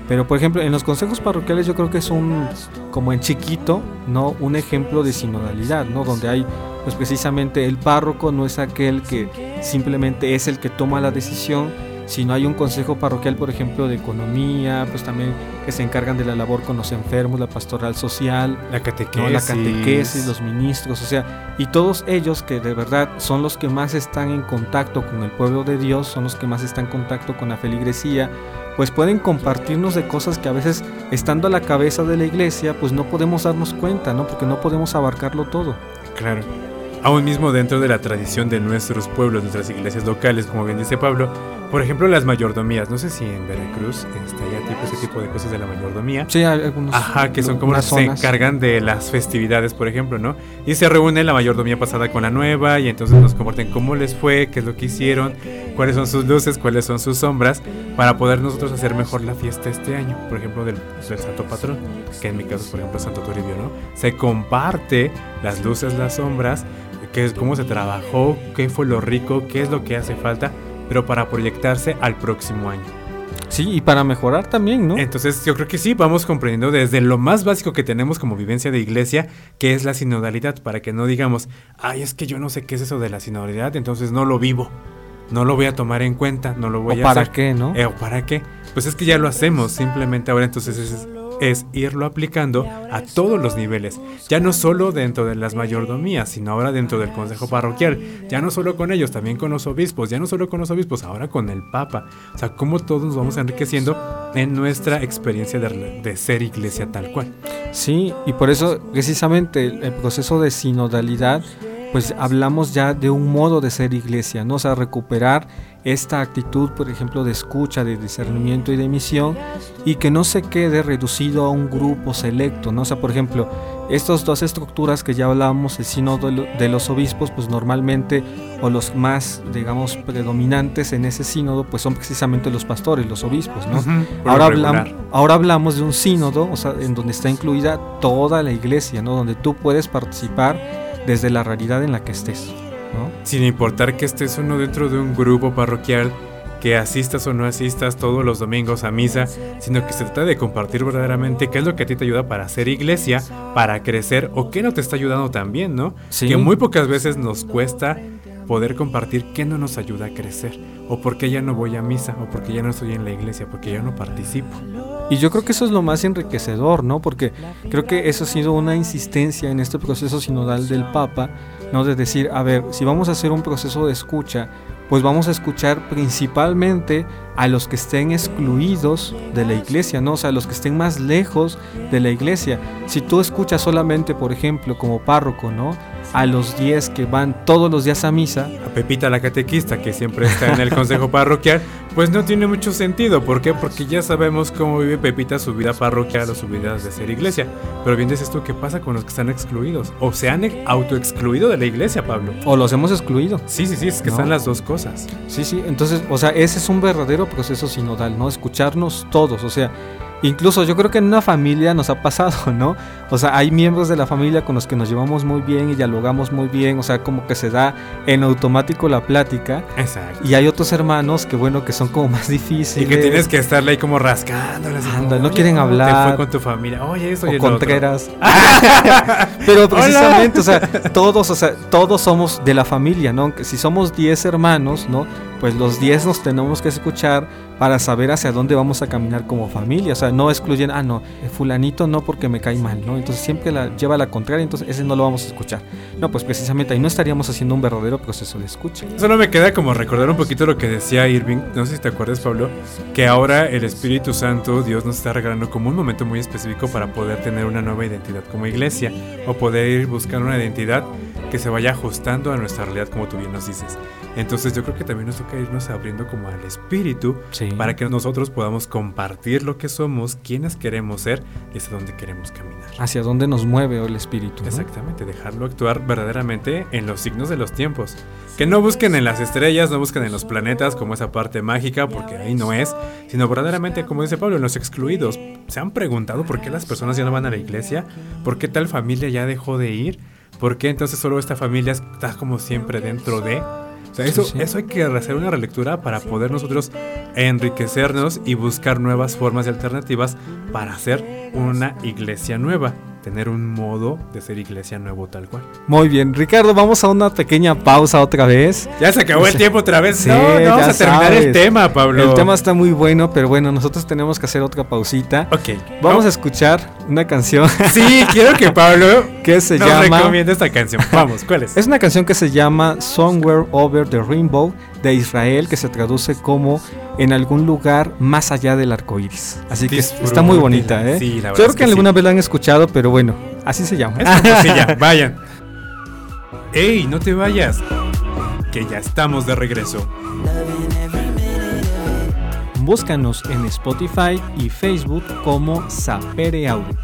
Pero por ejemplo, en los consejos parroquiales yo creo que es un, como en chiquito, ¿no? Un ejemplo de sinodalidad, ¿no? Donde hay pues precisamente el párroco no es aquel que simplemente es el que toma la decisión, sino hay un consejo parroquial, por ejemplo, de economía, pues también que se encargan de la labor con los enfermos, la pastoral social, la catequesis, la catequesis los ministros, o sea, y todos ellos que de verdad son los que más están en contacto con el pueblo de Dios, son los que más están en contacto con la feligresía, pues pueden compartirnos de cosas que a veces estando a la cabeza de la iglesia, pues no podemos darnos cuenta, ¿no? Porque no podemos abarcarlo todo. Claro. Aún mismo dentro de la tradición de nuestros pueblos, nuestras iglesias locales, como bien dice Pablo, por ejemplo las mayordomías, no sé si en Veracruz está ya tipo ese tipo de cosas de la mayordomía. Sí, hay algunos. Ajá, que son como se encargan de las festividades, por ejemplo, ¿no? Y se reúne la mayordomía pasada con la nueva y entonces nos comparten cómo les fue, qué es lo que hicieron, cuáles son sus luces, cuáles son sus sombras, para poder nosotros hacer mejor la fiesta este año, por ejemplo, del, del Santo Patrón, que en mi caso, por ejemplo, Santo Toribio, ¿no? Se comparte las luces, las sombras qué es, cómo se trabajó, qué fue lo rico, qué es lo que hace falta, pero para proyectarse al próximo año. Sí, y para mejorar también, ¿no? Entonces yo creo que sí, vamos comprendiendo desde lo más básico que tenemos como vivencia de iglesia, que es la sinodalidad, para que no digamos, ay, es que yo no sé qué es eso de la sinodalidad, entonces no lo vivo, no lo voy a tomar en cuenta, no lo voy a hacer. ¿Para qué, no? Eh, ¿O para qué? Pues es que ya lo hacemos, simplemente ahora entonces es es irlo aplicando a todos los niveles, ya no solo dentro de las mayordomías, sino ahora dentro del consejo parroquial, ya no solo con ellos, también con los obispos, ya no solo con los obispos, ahora con el papa, o sea, cómo todos nos vamos enriqueciendo en nuestra experiencia de, ser iglesia tal cual. Sí, y por eso precisamente el proceso de sinodalidad pues hablamos ya de un modo de ser iglesia, ¿no? O sea, recuperar esta actitud, por ejemplo, de escucha, de discernimiento y de misión, y que no se quede reducido a un grupo selecto, ¿no? O sea, por ejemplo, estas dos estructuras que ya hablábamos, el sínodo de los obispos, pues normalmente, o los más, digamos, predominantes en ese sínodo, pues son precisamente los pastores, los obispos, ¿no? ahora, hablamos, ahora hablamos de un sínodo, o sea, en donde está incluida toda la iglesia, ¿no? Donde tú puedes participar desde la realidad en la que estés. ¿No? Sin importar que estés uno dentro de un grupo parroquial, que asistas o no asistas todos los domingos a misa, sino que se trata de compartir verdaderamente qué es lo que a ti te ayuda para hacer iglesia, para crecer o qué no te está ayudando también, ¿no? Que muy pocas veces nos cuesta poder compartir qué no nos ayuda a crecer, o por qué ya no voy a misa, o por qué ya no estoy en la iglesia, porque ya no participo. Y yo creo que eso es lo más enriquecedor, ¿no? Porque creo que eso ha sido una insistencia en este proceso sinodal del Papa, ¿no? De decir, a ver, si vamos a hacer un proceso de escucha, pues vamos a escuchar principalmente a los que estén excluidos de la iglesia, ¿no? O sea, a los que estén más lejos de la iglesia. Si tú escuchas solamente, por ejemplo, como párroco, ¿no? A los 10 que van todos los días a misa. A Pepita la catequista, que siempre está en el consejo parroquial, pues no tiene mucho sentido. ¿Por qué? Porque ya sabemos cómo vive Pepita su vida parroquial o su vida de ser iglesia. Pero bien dices tú, ¿qué pasa con los que están excluidos? O se han autoexcluido de la iglesia, Pablo. O los hemos excluido. Sí, sí, sí, es que están las dos cosas. Sí, sí, entonces, o sea, ese es un verdadero proceso sinodal, ¿no? Escucharnos todos, o sea, Incluso yo creo que en una familia nos ha pasado, ¿no? O sea, hay miembros de la familia con los que nos llevamos muy bien y dialogamos muy bien, o sea, como que se da en automático la plática. Exacto. Y hay otros hermanos que, bueno, que son como más difíciles. Y que tienes que estarle ahí como rascándoles. Anda, no quieren hablar. Te fue con tu familia. Oye, eso o Contreras. [laughs] Pero precisamente, o sea, todos, o sea, todos somos de la familia, ¿no? Si somos 10 hermanos, ¿no? pues los 10 nos tenemos que escuchar para saber hacia dónde vamos a caminar como familia. O sea, no excluyen, ah, no, fulanito no porque me cae mal, ¿no? Entonces siempre la lleva a la contraria, entonces ese no lo vamos a escuchar. No, pues precisamente ahí no estaríamos haciendo un verdadero proceso de escucha. Solo me queda como recordar un poquito lo que decía Irving, no sé si te acuerdas Pablo, que ahora el Espíritu Santo, Dios nos está regalando como un momento muy específico para poder tener una nueva identidad como iglesia o poder ir buscando una identidad que se vaya ajustando a nuestra realidad como tú bien nos dices. Entonces yo creo que también nos toca irnos abriendo como al espíritu Sí. para que nosotros podamos compartir lo que somos, quiénes queremos ser y hacia dónde queremos caminar. Hacia dónde nos mueve el espíritu. ¿no? Exactamente, dejarlo actuar verdaderamente en los signos de los tiempos. Que no busquen en las estrellas, no busquen en los planetas como esa parte mágica, porque ahí no es, sino verdaderamente, como dice Pablo, en los excluidos. ¿Se han preguntado por qué las personas ya no van a la iglesia? ¿Por qué tal familia ya dejó de ir? ¿Por qué entonces solo esta familia está como siempre dentro de? O sea, eso, Sí, sí. eso hay que hacer una relectura para poder nosotros enriquecernos y buscar nuevas formas y alternativas para hacer una iglesia nueva. Tener un modo de ser iglesia nuevo tal cual. Muy bien, Ricardo, vamos a una pequeña pausa otra vez. Ya se acabó el tiempo otra vez. Sí, no, no, ya vamos a terminar el tema, Pablo. El tema está muy bueno, pero bueno, nosotros tenemos que hacer otra pausita. Ok. Vamos a escuchar una canción Sí, quiero que Pablo [laughs] que se nos llama... recomiende esta canción. Vamos, ¿cuál es? Es una canción que se llama Somewhere Over the Rainbow de Israel, que se traduce como En algún lugar más allá del arco iris. Así que es- está muy bonita, ¿eh? Sí, la verdad Yo creo que, sí. alguna vez la han escuchado, pero bueno, así se llama. Es [laughs] vayan. ¡Ey, no te vayas! Que ya estamos de regreso. Búscanos en Spotify y Facebook como Sapere Audio.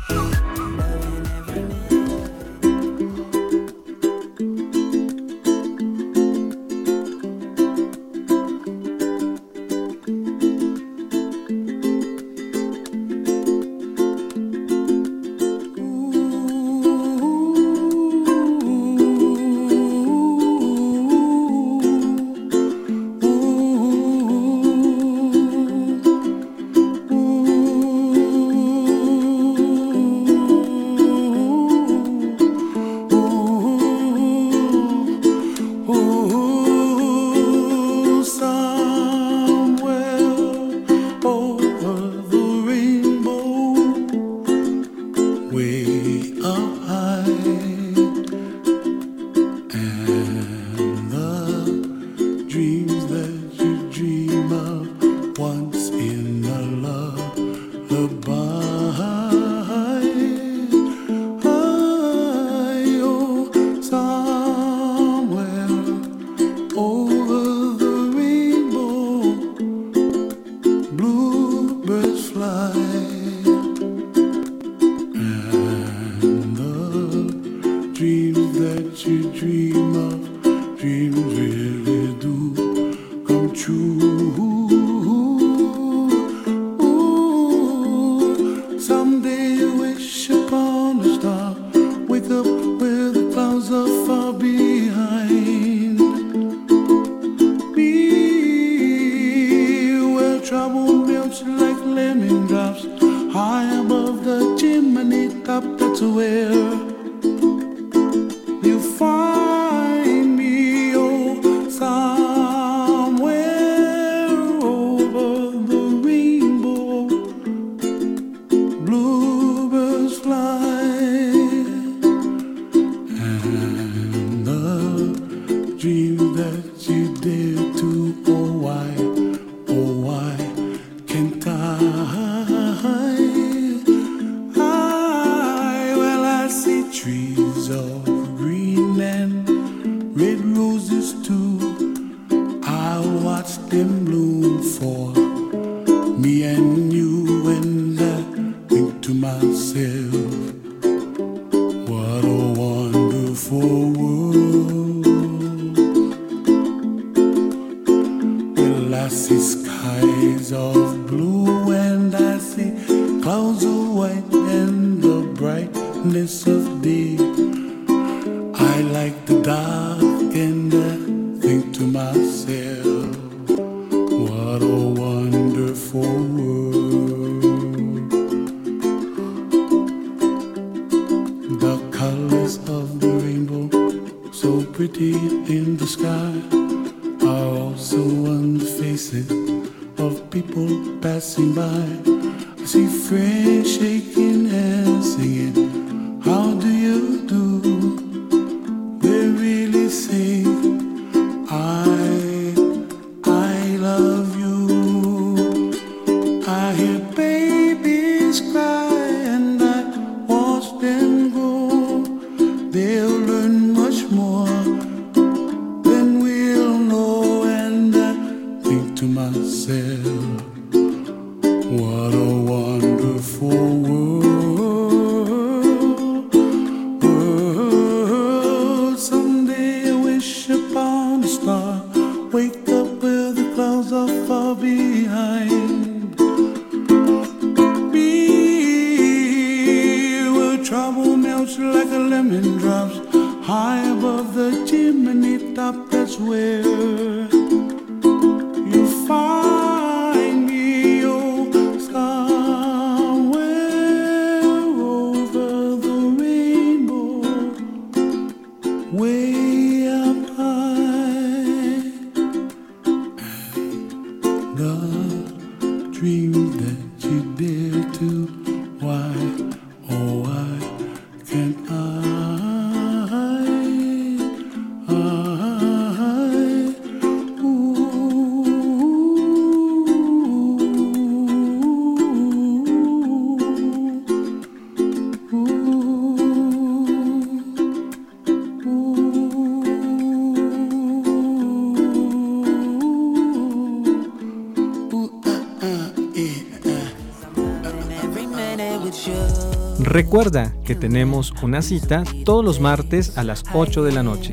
Recuerda que tenemos una cita todos los martes a las 8 de la noche.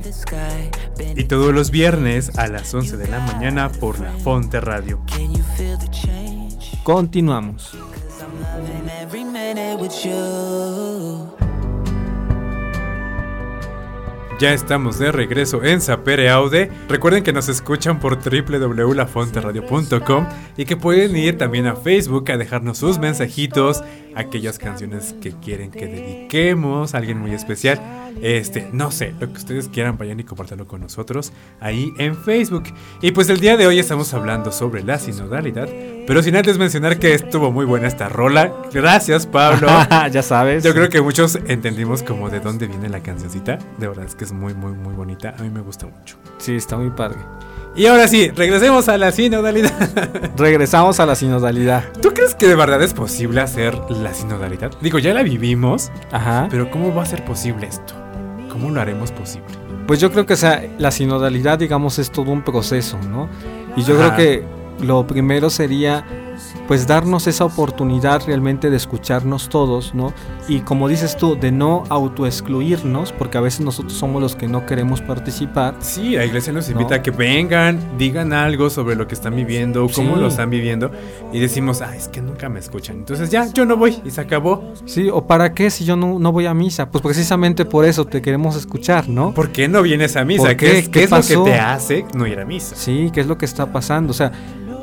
Y todos los viernes a las 11 de la mañana por la Fonte Radio. Continuamos. Ya estamos de regreso en Sapere Aude. Recuerden que nos escuchan por www.lafonteradio.com y que pueden ir también a Facebook a dejarnos sus mensajitos, aquellas canciones que quieren que dediquemos a alguien muy especial. Este, no sé, lo que ustedes quieran, vayan y compártanlo con nosotros ahí en Facebook. Y pues el día de hoy estamos hablando sobre la sinodalidad, pero sin antes mencionar que estuvo muy buena esta rola. Gracias, Pablo. [laughs] ya sabes. Yo creo que muchos entendimos como de dónde viene la cancioncita. De verdad es que es muy, muy, muy bonita. A mí me gusta mucho. Sí, está muy padre. Y ahora sí, regresemos a la sinodalidad. [laughs] Regresamos a la sinodalidad. ¿Tú crees que de verdad es posible hacer la sinodalidad? Digo, ya la vivimos, Ajá. pero ¿cómo va a ser posible esto? ¿Cómo lo haremos posible? Pues yo creo que o sea, la sinodalidad, digamos, es todo un proceso, ¿no? Y yo Ajá. creo que lo primero sería pues darnos esa oportunidad realmente de escucharnos todos, ¿no? Y como dices tú, de no autoexcluirnos, porque a veces nosotros somos los que no queremos participar. Sí, la iglesia nos invita No. a que vengan, digan algo sobre lo que están viviendo, cómo Sí. lo están viviendo, y decimos, ah, es que nunca me escuchan. Entonces ya, yo no voy, y se acabó. Sí, o para qué si yo no, no voy a misa? Pues precisamente por eso te queremos escuchar, ¿no? ¿Por qué no vienes a misa? ¿Por ¿Qué, qué? es, ¿Qué qué es lo que te hace no ir a misa? Sí, ¿qué es lo que está pasando? O sea,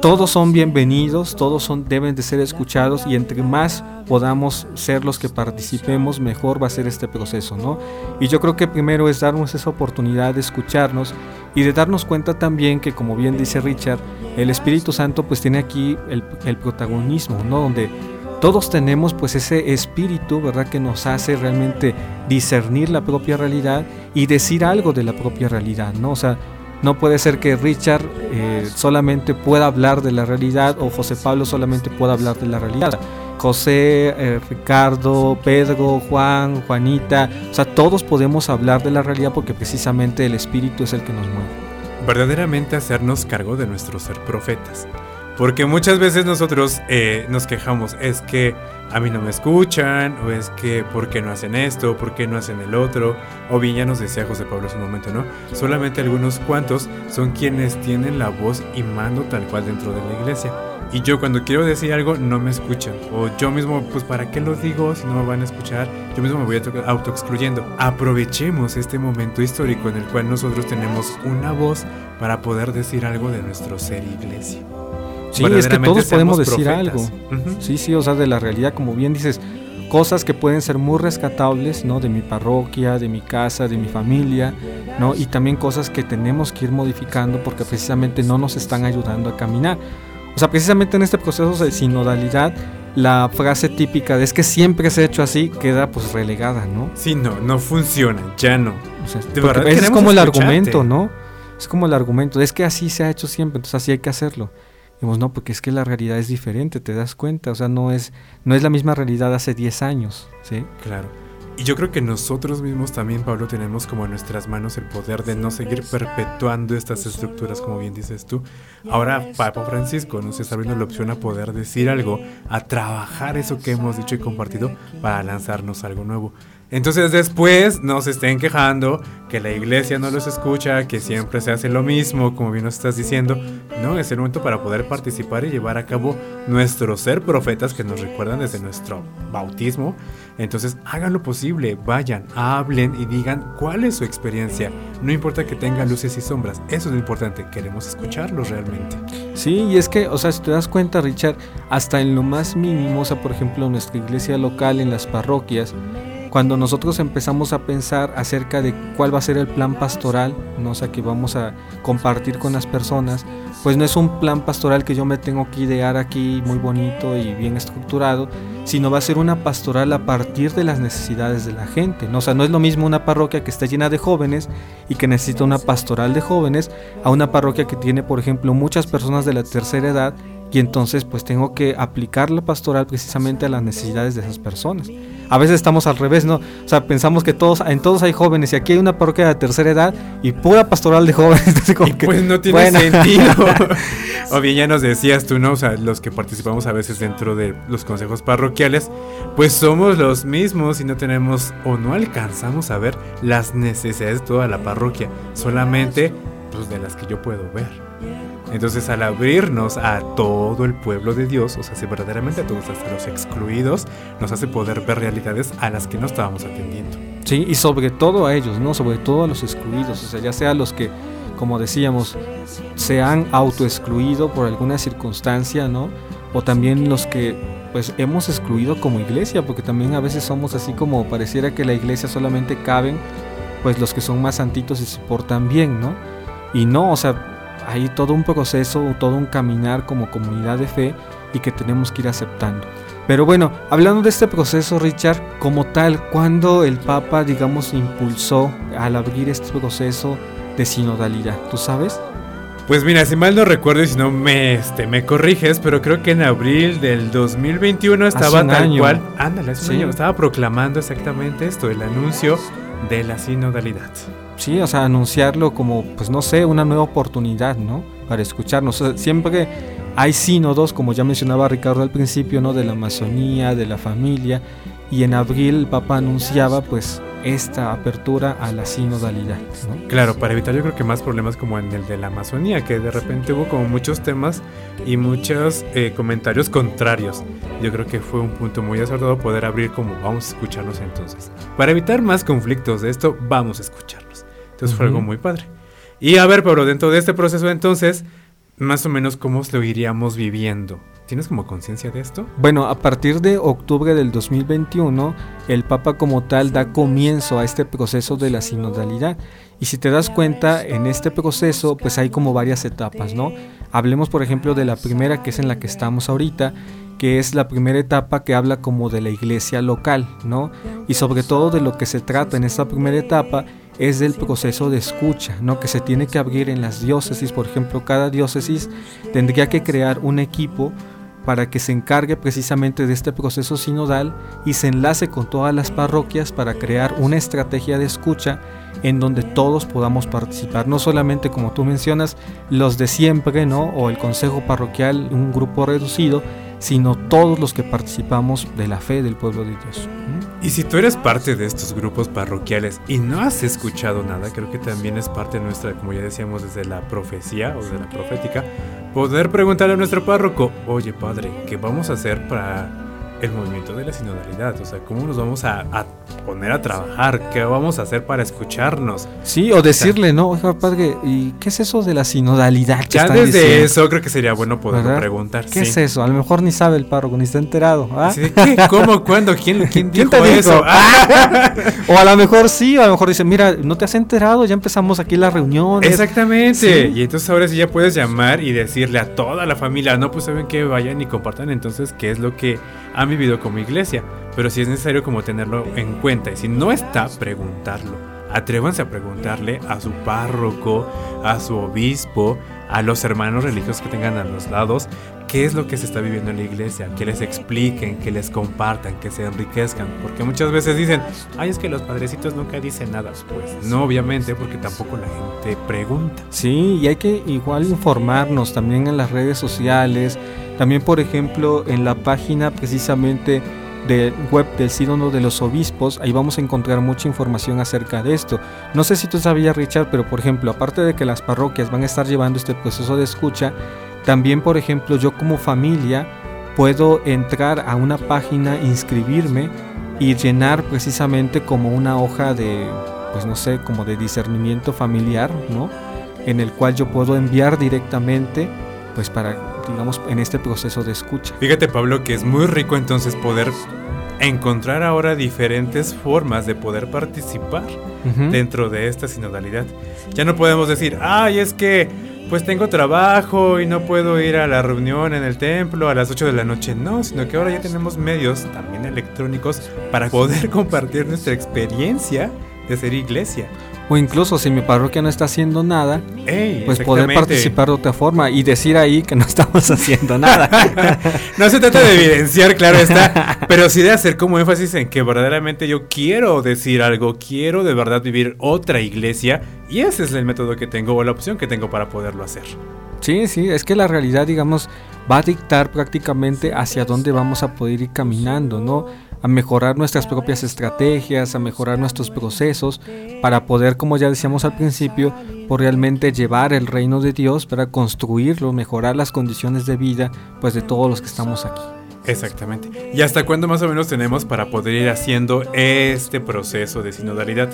todos son bienvenidos, todos son, deben de ser escuchados y entre más podamos ser los que participemos, mejor va a ser este proceso, ¿no? Y yo creo que primero es darnos esa oportunidad de escucharnos y de darnos cuenta también que, como bien dice Richard, el Espíritu Santo pues tiene aquí el, protagonismo, ¿no? Donde todos tenemos pues ese espíritu, ¿verdad? Que nos hace realmente discernir la propia realidad y decir algo de la propia realidad, ¿no? O sea, no puede ser que Richard eh, solamente pueda hablar de la realidad o José Pablo solamente pueda hablar de la realidad. José, eh, Ricardo, Pedro, Juan, Juanita, o sea, todos podemos hablar de la realidad porque precisamente el Espíritu es el que nos mueve. verdaderamente hacernos cargo de nuestro ser profetas. Porque muchas veces nosotros eh, nos quejamos, es que a mí no me escuchan, o es que ¿por qué no hacen esto? ¿Por qué no hacen el otro? O bien ya nos decía José Pablo hace momento, ¿no? Solamente algunos cuantos son quienes tienen la voz y mando tal cual dentro de la iglesia. Y yo cuando quiero decir algo no me escuchan. O yo mismo, pues ¿para qué lo digo si no me van a escuchar? Yo mismo me voy auto excluyendo. Aprovechemos este momento histórico en el cual nosotros tenemos una voz para poder decir algo de nuestro ser iglesia. Sí, es que todos podemos decir profetas. algo. Sí, sí, o sea, de la realidad, como bien dices, cosas que pueden ser muy rescatables, ¿no? De mi parroquia, de mi casa, de mi familia, ¿no? Y también cosas que tenemos que ir modificando porque precisamente no nos están ayudando a caminar. O sea, precisamente en este proceso de sinodalidad, la frase típica de es que siempre se ha hecho así queda pues relegada, ¿no? Sí, no, no funciona, ya no. O sea, De verdad es como el argumento, ¿no? Es como el argumento, es que así se ha hecho siempre, entonces así hay que hacerlo. Digamos, no, porque es que la realidad es diferente, te das cuenta, o sea, no es, no es la misma realidad hace 10 años, ¿sí? Claro. Y yo creo que nosotros mismos también, Pablo, tenemos como en nuestras manos el poder de no seguir perpetuando estas estructuras, como bien dices tú. Ahora, Papa Francisco nos está abriendo la opción a poder decir algo, a trabajar eso que hemos dicho y compartido para lanzarnos algo nuevo. Entonces después no se estén quejando que la iglesia no los escucha, que siempre se hace lo mismo, como bien nos estás diciendo. No, es el momento para poder participar y llevar a cabo nuestro ser profetas que nos recuerdan desde nuestro bautismo. Entonces hagan lo posible, vayan, hablen y digan cuál es su experiencia. No importa que tenga luces y sombras, eso es lo importante, queremos escucharlos realmente. Sí, y es que, o sea, si te das cuenta, Richard, hasta en lo más mínimo, o sea, por ejemplo, nuestra iglesia local, en las parroquias, cuando nosotros empezamos a pensar acerca de cuál va a ser el plan pastoral, ¿no? o sea, que vamos a compartir con las personas, pues no es un plan pastoral que yo me tengo que idear aquí muy bonito y bien estructurado, sino va a ser una pastoral a partir de las necesidades de la gente. ¿no? O no es lo mismo una parroquia que está llena de jóvenes y que necesita una pastoral de jóvenes a una parroquia que tiene, por ejemplo, muchas personas de la tercera edad y entonces pues tengo que aplicar la pastoral precisamente a las necesidades de esas personas. A veces estamos al revés, ¿no? O sea, pensamos que todos, en todos hay jóvenes y aquí hay una parroquia de tercera edad y pura pastoral de jóvenes. [laughs] Entonces, como Y que, pues no tiene bueno. sentido. [laughs] o bien ya nos decías tú, ¿no? O sea, los que participamos a veces dentro de los consejos parroquiales, pues somos los mismos y no tenemos o no alcanzamos a ver las necesidades de toda la parroquia, solamente pues de las que yo puedo ver. Entonces al abrirnos a todo el pueblo de Dios, o sea, si verdaderamente a todos, hasta los excluidos, nos hace poder ver realidades a las que no estábamos atendiendo. Sí, y sobre todo a ellos, ¿no? Sobre todo a los excluidos, o sea, ya sea los que, como decíamos, se han autoexcluido por alguna circunstancia, ¿no? O también los que, pues, hemos excluido como iglesia, porque también a veces somos así como pareciera que la iglesia solamente caben, pues, los que son más santitos y se portan bien, ¿no? Y no, o sea, hay todo un proceso, todo un caminar como comunidad de fe y que tenemos que ir aceptando. Pero bueno, hablando de este proceso, Richard, como tal, cuando el Papa, digamos, impulsó al abrir este proceso de sinodalidad, ¿tú sabes? Pues mira, si mal no recuerdo y si no me, este, me corriges, pero creo que en abril del 2021 estaba un tal año. cual, ándale, hace un Sí. año, estaba proclamando exactamente esto, el anuncio de la sinodalidad. Sí, o sea, anunciarlo como, pues no sé, una nueva oportunidad, ¿no? Para escucharnos. O sea, siempre hay sínodos, como ya mencionaba Ricardo al principio, ¿no? De la Amazonía, de la familia. Y en abril el Papa anunciaba, pues, esta apertura a la sinodalidad, ¿no? Claro, para evitar yo creo que más problemas como en el de la Amazonía, que de repente hubo como muchos temas y muchos eh, comentarios contrarios. Yo creo que fue un punto muy acertado poder abrir como vamos a escucharnos entonces. Para evitar más conflictos de esto, vamos a escucharnos. Entonces fue algo muy padre. Y a ver, Pablo, dentro de este proceso entonces, más o menos cómo lo iríamos viviendo. ¿Tienes como conciencia de esto? Bueno, a partir de octubre del 2021, el Papa como tal da comienzo a este proceso de la sinodalidad. Y si te das cuenta, en este proceso pues hay como varias etapas, ¿no? Hablemos por ejemplo de la primera que es en la que estamos ahorita, que es la primera etapa que habla como de la iglesia local, ¿no? Y sobre todo de lo que se trata en esta primera etapa es del proceso de escucha, ¿no? Que se tiene que abrir en las diócesis, por ejemplo, cada diócesis tendría que crear un equipo para que se encargue precisamente de este proceso sinodal y se enlace con todas las parroquias para crear una estrategia de escucha en donde todos podamos participar, no solamente como tú mencionas, los de siempre, ¿no? O el consejo parroquial, un grupo reducido, sino todos los que participamos de la fe del pueblo de Dios. Y si tú eres parte de estos grupos parroquiales y no has escuchado nada, creo que también es parte nuestra, como ya decíamos, desde la profecía o de la profética, poder preguntarle a nuestro párroco, oye padre, ¿qué vamos a hacer para el movimiento de la sinodalidad. O sea, cómo nos vamos a, a poner a trabajar, qué vamos a hacer para escucharnos. Sí, o decirle, ¿no? Oiga, padre, ¿y qué es eso de la sinodalidad? que Ya están desde diciendo? eso creo que sería bueno ¿Verdad? preguntar. ¿Qué sí. es eso? A lo mejor ni sabe el párroco, ni está enterado. ¿ah? ¿Cómo? ¿Cuándo? ¿Quién, [laughs] quién ¿Quién dijo te dijo? eso? Ah, [laughs] O a lo mejor sí, o a lo mejor dice, mira, no te has enterado, ya empezamos aquí las reuniones. Exactamente. Sí. Y entonces ahora sí ya puedes llamar y decirle a toda la familia, no, pues saben que vayan y compartan entonces qué es lo que han vivido como iglesia. Pero sí es necesario como tenerlo en cuenta. Y si no está, preguntarlo. Atrévanse a preguntarle a su párroco, a su obispo, a los hermanos religiosos que tengan a los lados, qué es lo que se está viviendo en la iglesia, que les expliquen, que les compartan, que se enriquezcan. Porque muchas veces dicen, ay, es que los padrecitos nunca dicen nada. Pues no, obviamente, porque tampoco la gente pregunta. Sí, y hay que igual informarnos también en las redes sociales, también por ejemplo en la página precisamente de web del Sínodo de los Obispos, ahí vamos a encontrar mucha información acerca de esto. No sé si tú sabías Richard, pero por ejemplo, aparte de que las parroquias van a estar llevando este proceso de escucha, también por ejemplo yo como familia puedo entrar a una página, inscribirme y llenar precisamente como una hoja de, pues no sé, como de discernimiento familiar, ¿no? En el cual yo puedo enviar directamente, pues para, digamos, en este proceso de escucha. Fíjate, Pablo, que es muy rico entonces poder encontrar ahora diferentes formas de poder participar Ujú. dentro de esta sinodalidad. Ya no podemos decir, ay, es que pues tengo trabajo y no puedo ir a la reunión en el templo a las 8 de la noche. No, sino que ahora ya tenemos medios también electrónicos para poder compartir nuestra experiencia de ser iglesia. O incluso si mi parroquia no está haciendo nada, Ey, pues poder participar de otra forma y decir ahí que no [laughs] estamos haciendo nada. [laughs] No se trata de evidenciar, claro está, pero sí de hacer como énfasis en que verdaderamente yo quiero decir algo, quiero de verdad vivir otra iglesia y ese es el método que tengo o la opción que tengo para poderlo hacer. Sí, sí, es que la realidad, digamos, va a dictar prácticamente hacia dónde vamos a poder ir caminando, ¿no? A mejorar nuestras propias estrategias, a mejorar nuestros procesos, para poder, como ya decíamos al principio, por realmente llevar el reino de Dios, para construirlo, mejorar las condiciones de vida, pues de todos los que estamos aquí. Exactamente. ¿Y hasta cuándo más o menos tenemos para poder ir haciendo este proceso de sinodalidad?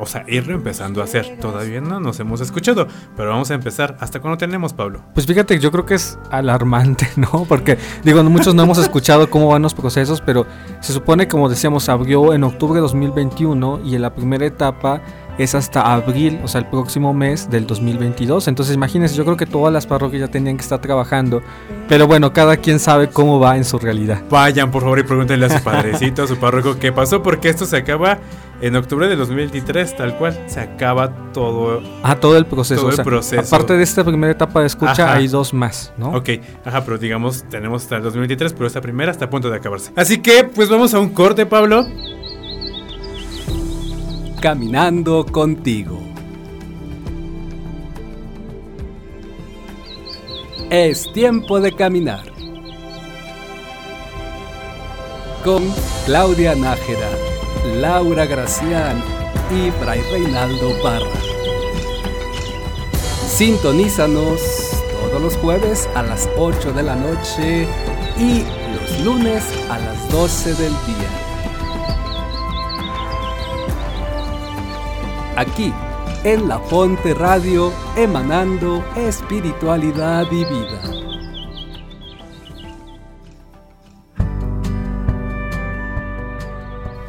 O sea, irlo empezando a hacer. Todavía no nos hemos escuchado, pero vamos a empezar. ¿Hasta cuándo tenemos, Pablo? Pues fíjate, yo creo que es alarmante, [laughs] ¿no? Porque, digo, muchos no hemos escuchado cómo van los procesos, pero se supone, como decíamos, abrió en octubre de 2021 y en la primera etapa es hasta abril, o sea, el próximo mes del 2022. Entonces, imagínense, yo creo que todas las parroquias ya tenían que estar trabajando, pero bueno, cada quien sabe cómo va en su realidad. Vayan, por favor, y pregúntenle a su padrecito, a su párroco, qué pasó, porque esto se acaba en octubre de 2023, tal cual. Se acaba todo. Ah, todo el proceso. Todo o el proceso. Aparte de esta primera etapa de escucha, Ajá. hay dos más, ¿no? Ok, ajá, pero digamos, tenemos hasta el 2023, pero esta primera está a punto de acabarse. Así que, pues vamos a un corte, Pablo. Caminando contigo. Es tiempo de caminar. Con Claudia Nájera, Laura Gracián y Bray Reinaldo Barra. Sintonízanos todos los jueves a las 8 de la noche y los lunes a las 12 del día. aquí en La Fonte Radio, emanando espiritualidad y vida.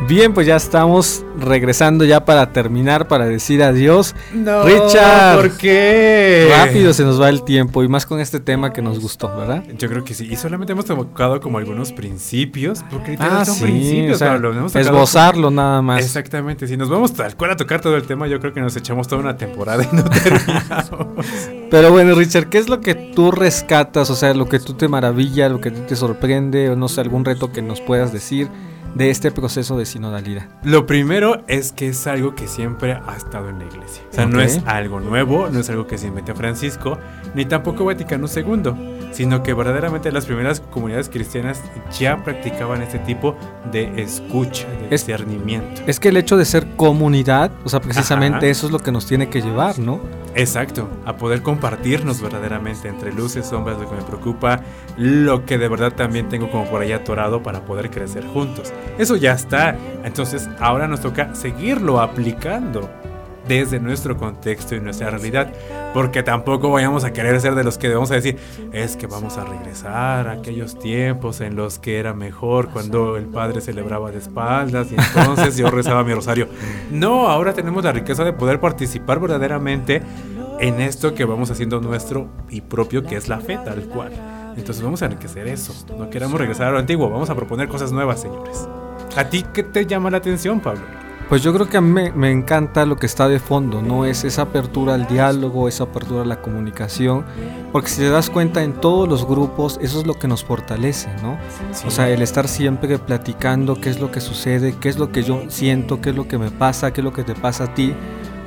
Bien, pues ya estamos regresando ya para terminar, para decir adiós. No, Richard. ¿por qué? Rápido se nos va el tiempo y más con este tema que nos gustó, ¿verdad? Yo creo que sí. Y solamente hemos tocado como algunos principios. Porque Ah, son sí, principios, o sea, esbozarlo nada más. Exactamente. Si nos vamos tal cual a tocar todo el tema, yo creo que nos echamos toda una temporada y no [laughs] terminamos. Pero bueno, Richard, ¿qué es lo que tú rescatas? O sea, lo que tú te maravilla, lo que tú te sorprende, o no sé, algún reto que nos puedas decir de este proceso de sinodalidad? Lo primero es que es algo que siempre ha estado en la iglesia. O sea, no es algo nuevo, no es algo que se inventó Francisco, ni tampoco Vaticano II, sino que verdaderamente las primeras comunidades cristianas ya practicaban este tipo de escucha, de Es- discernimiento. Es que el hecho de ser comunidad, o sea, precisamente Ajá. eso es lo que nos tiene que llevar, ¿no? Exacto, a poder compartirnos verdaderamente entre luces, sombras, lo que me preocupa, lo que de verdad también tengo como por ahí atorado para poder crecer juntos. Eso ya está, entonces ahora nos toca seguirlo aplicando desde nuestro contexto y nuestra realidad, porque tampoco vayamos a querer ser de los que debemos a decir, es que vamos a regresar a aquellos tiempos en los que era mejor cuando el padre celebraba de espaldas y entonces yo rezaba mi rosario. No, ahora tenemos la riqueza de poder participar verdaderamente en esto que vamos haciendo nuestro y propio, que es la fe tal cual. Entonces vamos a enriquecer eso. No queramos regresar a lo antiguo, vamos a proponer cosas nuevas, señores. ¿A ti qué te llama la atención, Pablo? Pues yo creo que a mí me, me encanta lo que está de fondo, ¿no? Es esa apertura al diálogo, esa apertura a la comunicación, porque si te das cuenta en todos los grupos, eso es lo que nos fortalece, ¿no? O sea, el estar siempre platicando qué es lo que sucede, qué es lo que yo siento, qué es lo que me pasa, qué es lo que te pasa a ti,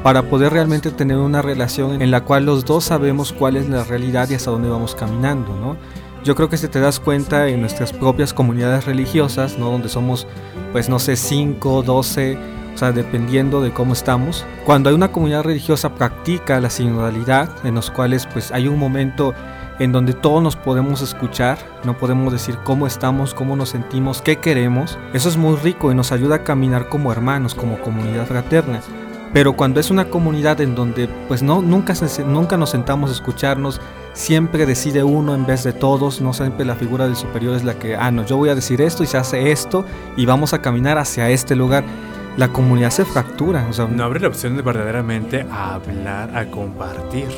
para poder realmente tener una relación en la cual los dos sabemos cuál es la realidad y hasta dónde vamos caminando, ¿no? Yo creo que si te das cuenta en nuestras propias comunidades religiosas, ¿no? Donde somos, pues no sé, 5, 12, o sea, dependiendo de cómo estamos. Cuando hay una comunidad religiosa practica la sinodalidad, en los cuales pues hay un momento en donde todos nos podemos escuchar, no podemos decir cómo estamos, cómo nos sentimos, qué queremos. Eso es muy rico y nos ayuda a caminar como hermanos, como comunidad fraterna. Pero cuando es una comunidad en donde pues no nunca nunca nos sentamos a escucharnos, siempre decide uno en vez de todos, no siempre la figura del superior es la que, ah, no, yo voy a decir esto y se hace esto y vamos a caminar hacia este lugar. La comunidad se fractura, o sea, No abre la opción de verdaderamente hablar, a compartir,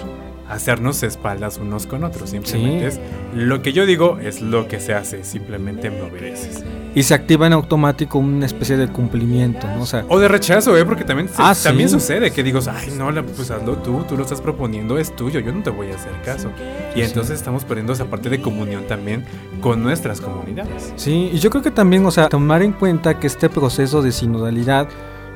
hacernos espaldas unos con otros. Simplemente Sí. es lo que yo digo es lo que se hace, simplemente me obedeces. y se activa en automático una especie de cumplimiento, ¿no? O sea, O de rechazo, ¿eh? Porque también, se- Ah, sí. también sucede que digo, ay, no, pues hazlo tú, tú lo estás proponiendo, es tuyo, yo no te voy a hacer caso. Y Sí. entonces estamos perdiendo esa parte de comunión también con nuestras comunidades. Sí, y yo creo que también, o sea, tomar en cuenta que este proceso de sinodalidad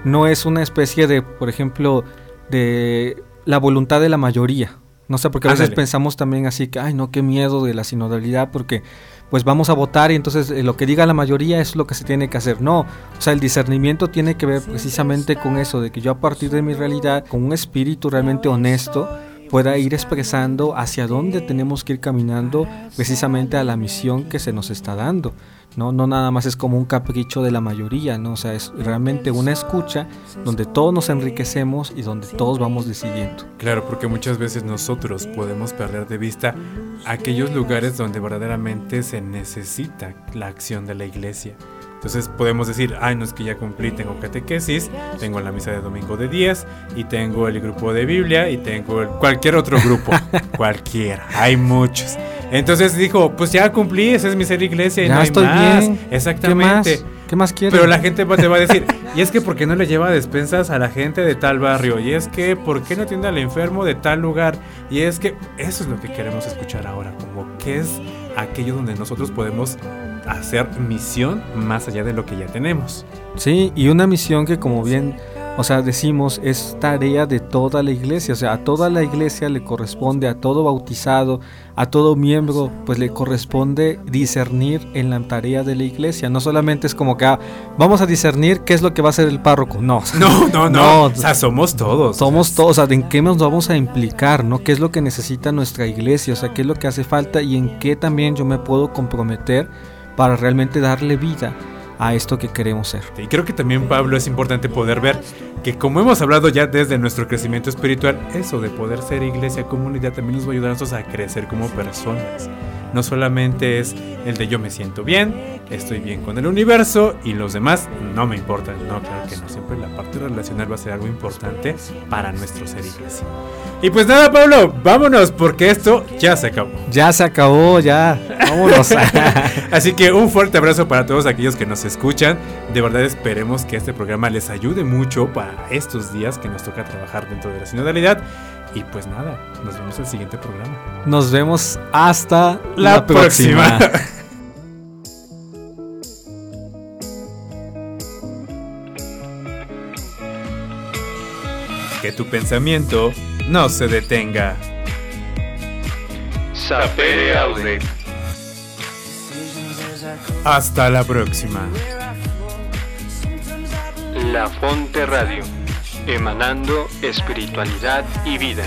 no es una especie de, por ejemplo, de la voluntad de la mayoría. No sé, porque a veces Ándale. pensamos también así que, ay, no, qué miedo de la sinodalidad, porque pues vamos a votar y entonces eh, lo que diga la mayoría es lo que se tiene que hacer. No, o sea, el discernimiento tiene que ver precisamente con eso, de que yo a partir de mi realidad, con un espíritu realmente honesto, pueda ir expresando hacia dónde tenemos que ir caminando precisamente a la misión que se nos está dando. No, no nada más es como un capricho de la mayoría, ¿no? O sea, es realmente una escucha donde todos nos enriquecemos y donde todos vamos decidiendo. Claro, porque muchas veces nosotros podemos perder de vista aquellos lugares donde verdaderamente se necesita la acción de la iglesia. Entonces podemos decir, ay, no es que ya cumplí, tengo catequesis, tengo la misa de domingo de 10 y tengo el grupo de Biblia y tengo el- cualquier otro grupo, [laughs] cualquiera, hay muchos. Entonces dijo, pues ya cumplí, esa es mi ser iglesia y Ya no hay estoy más. bien. Exactamente. ¿Qué más? ¿Qué más quieres? Pero la gente te va a decir, y es que ¿por qué no le lleva despensas a la gente de tal barrio? Y es que ¿por qué no atiende al enfermo de tal lugar? Y es que eso es lo que queremos escuchar ahora, como qué es aquello donde nosotros podemos hacer misión más allá de lo que ya tenemos. Sí, y una misión que como bien, o sea, decimos, es tarea de toda la iglesia, o sea, a toda la iglesia le corresponde, a todo bautizado, a todo miembro, pues le corresponde discernir en la tarea de la iglesia. No solamente es como que ah, vamos a discernir qué es lo que va a hacer el párroco, no. [laughs] No, no, no. No. o sea, somos todos. Somos todos, o sea, en qué nos vamos a implicar, ¿no? ¿Qué es lo que necesita nuestra iglesia? O sea, qué es lo que hace falta y en qué también yo me puedo comprometer para realmente darle vida a esto que queremos ser. Y creo que también, Pablo, es importante poder ver que como hemos hablado ya desde nuestro crecimiento espiritual, eso de poder ser iglesia, comunidad, también nos va a ayudar a nosotros a crecer como personas. No solamente es el de yo me siento bien, estoy bien con el universo y los demás no me importan. No, claro que no. Siempre la parte relacional va a ser algo importante para nuestro ser iglesia. Y pues nada, Pablo, vámonos porque esto ya se acabó. Ya se acabó, ya. Vámonos. [laughs] Así que un fuerte abrazo para todos aquellos que nos escuchan. De verdad esperemos que este programa les ayude mucho para estos días que nos toca trabajar dentro de la sinodalidad. Y pues nada, nos vemos en el siguiente programa. Nos vemos hasta la, próxima. [laughs] que tu pensamiento no se detenga. Sapere Hasta la próxima. La Fonte Radio. Emanando espiritualidad y vida.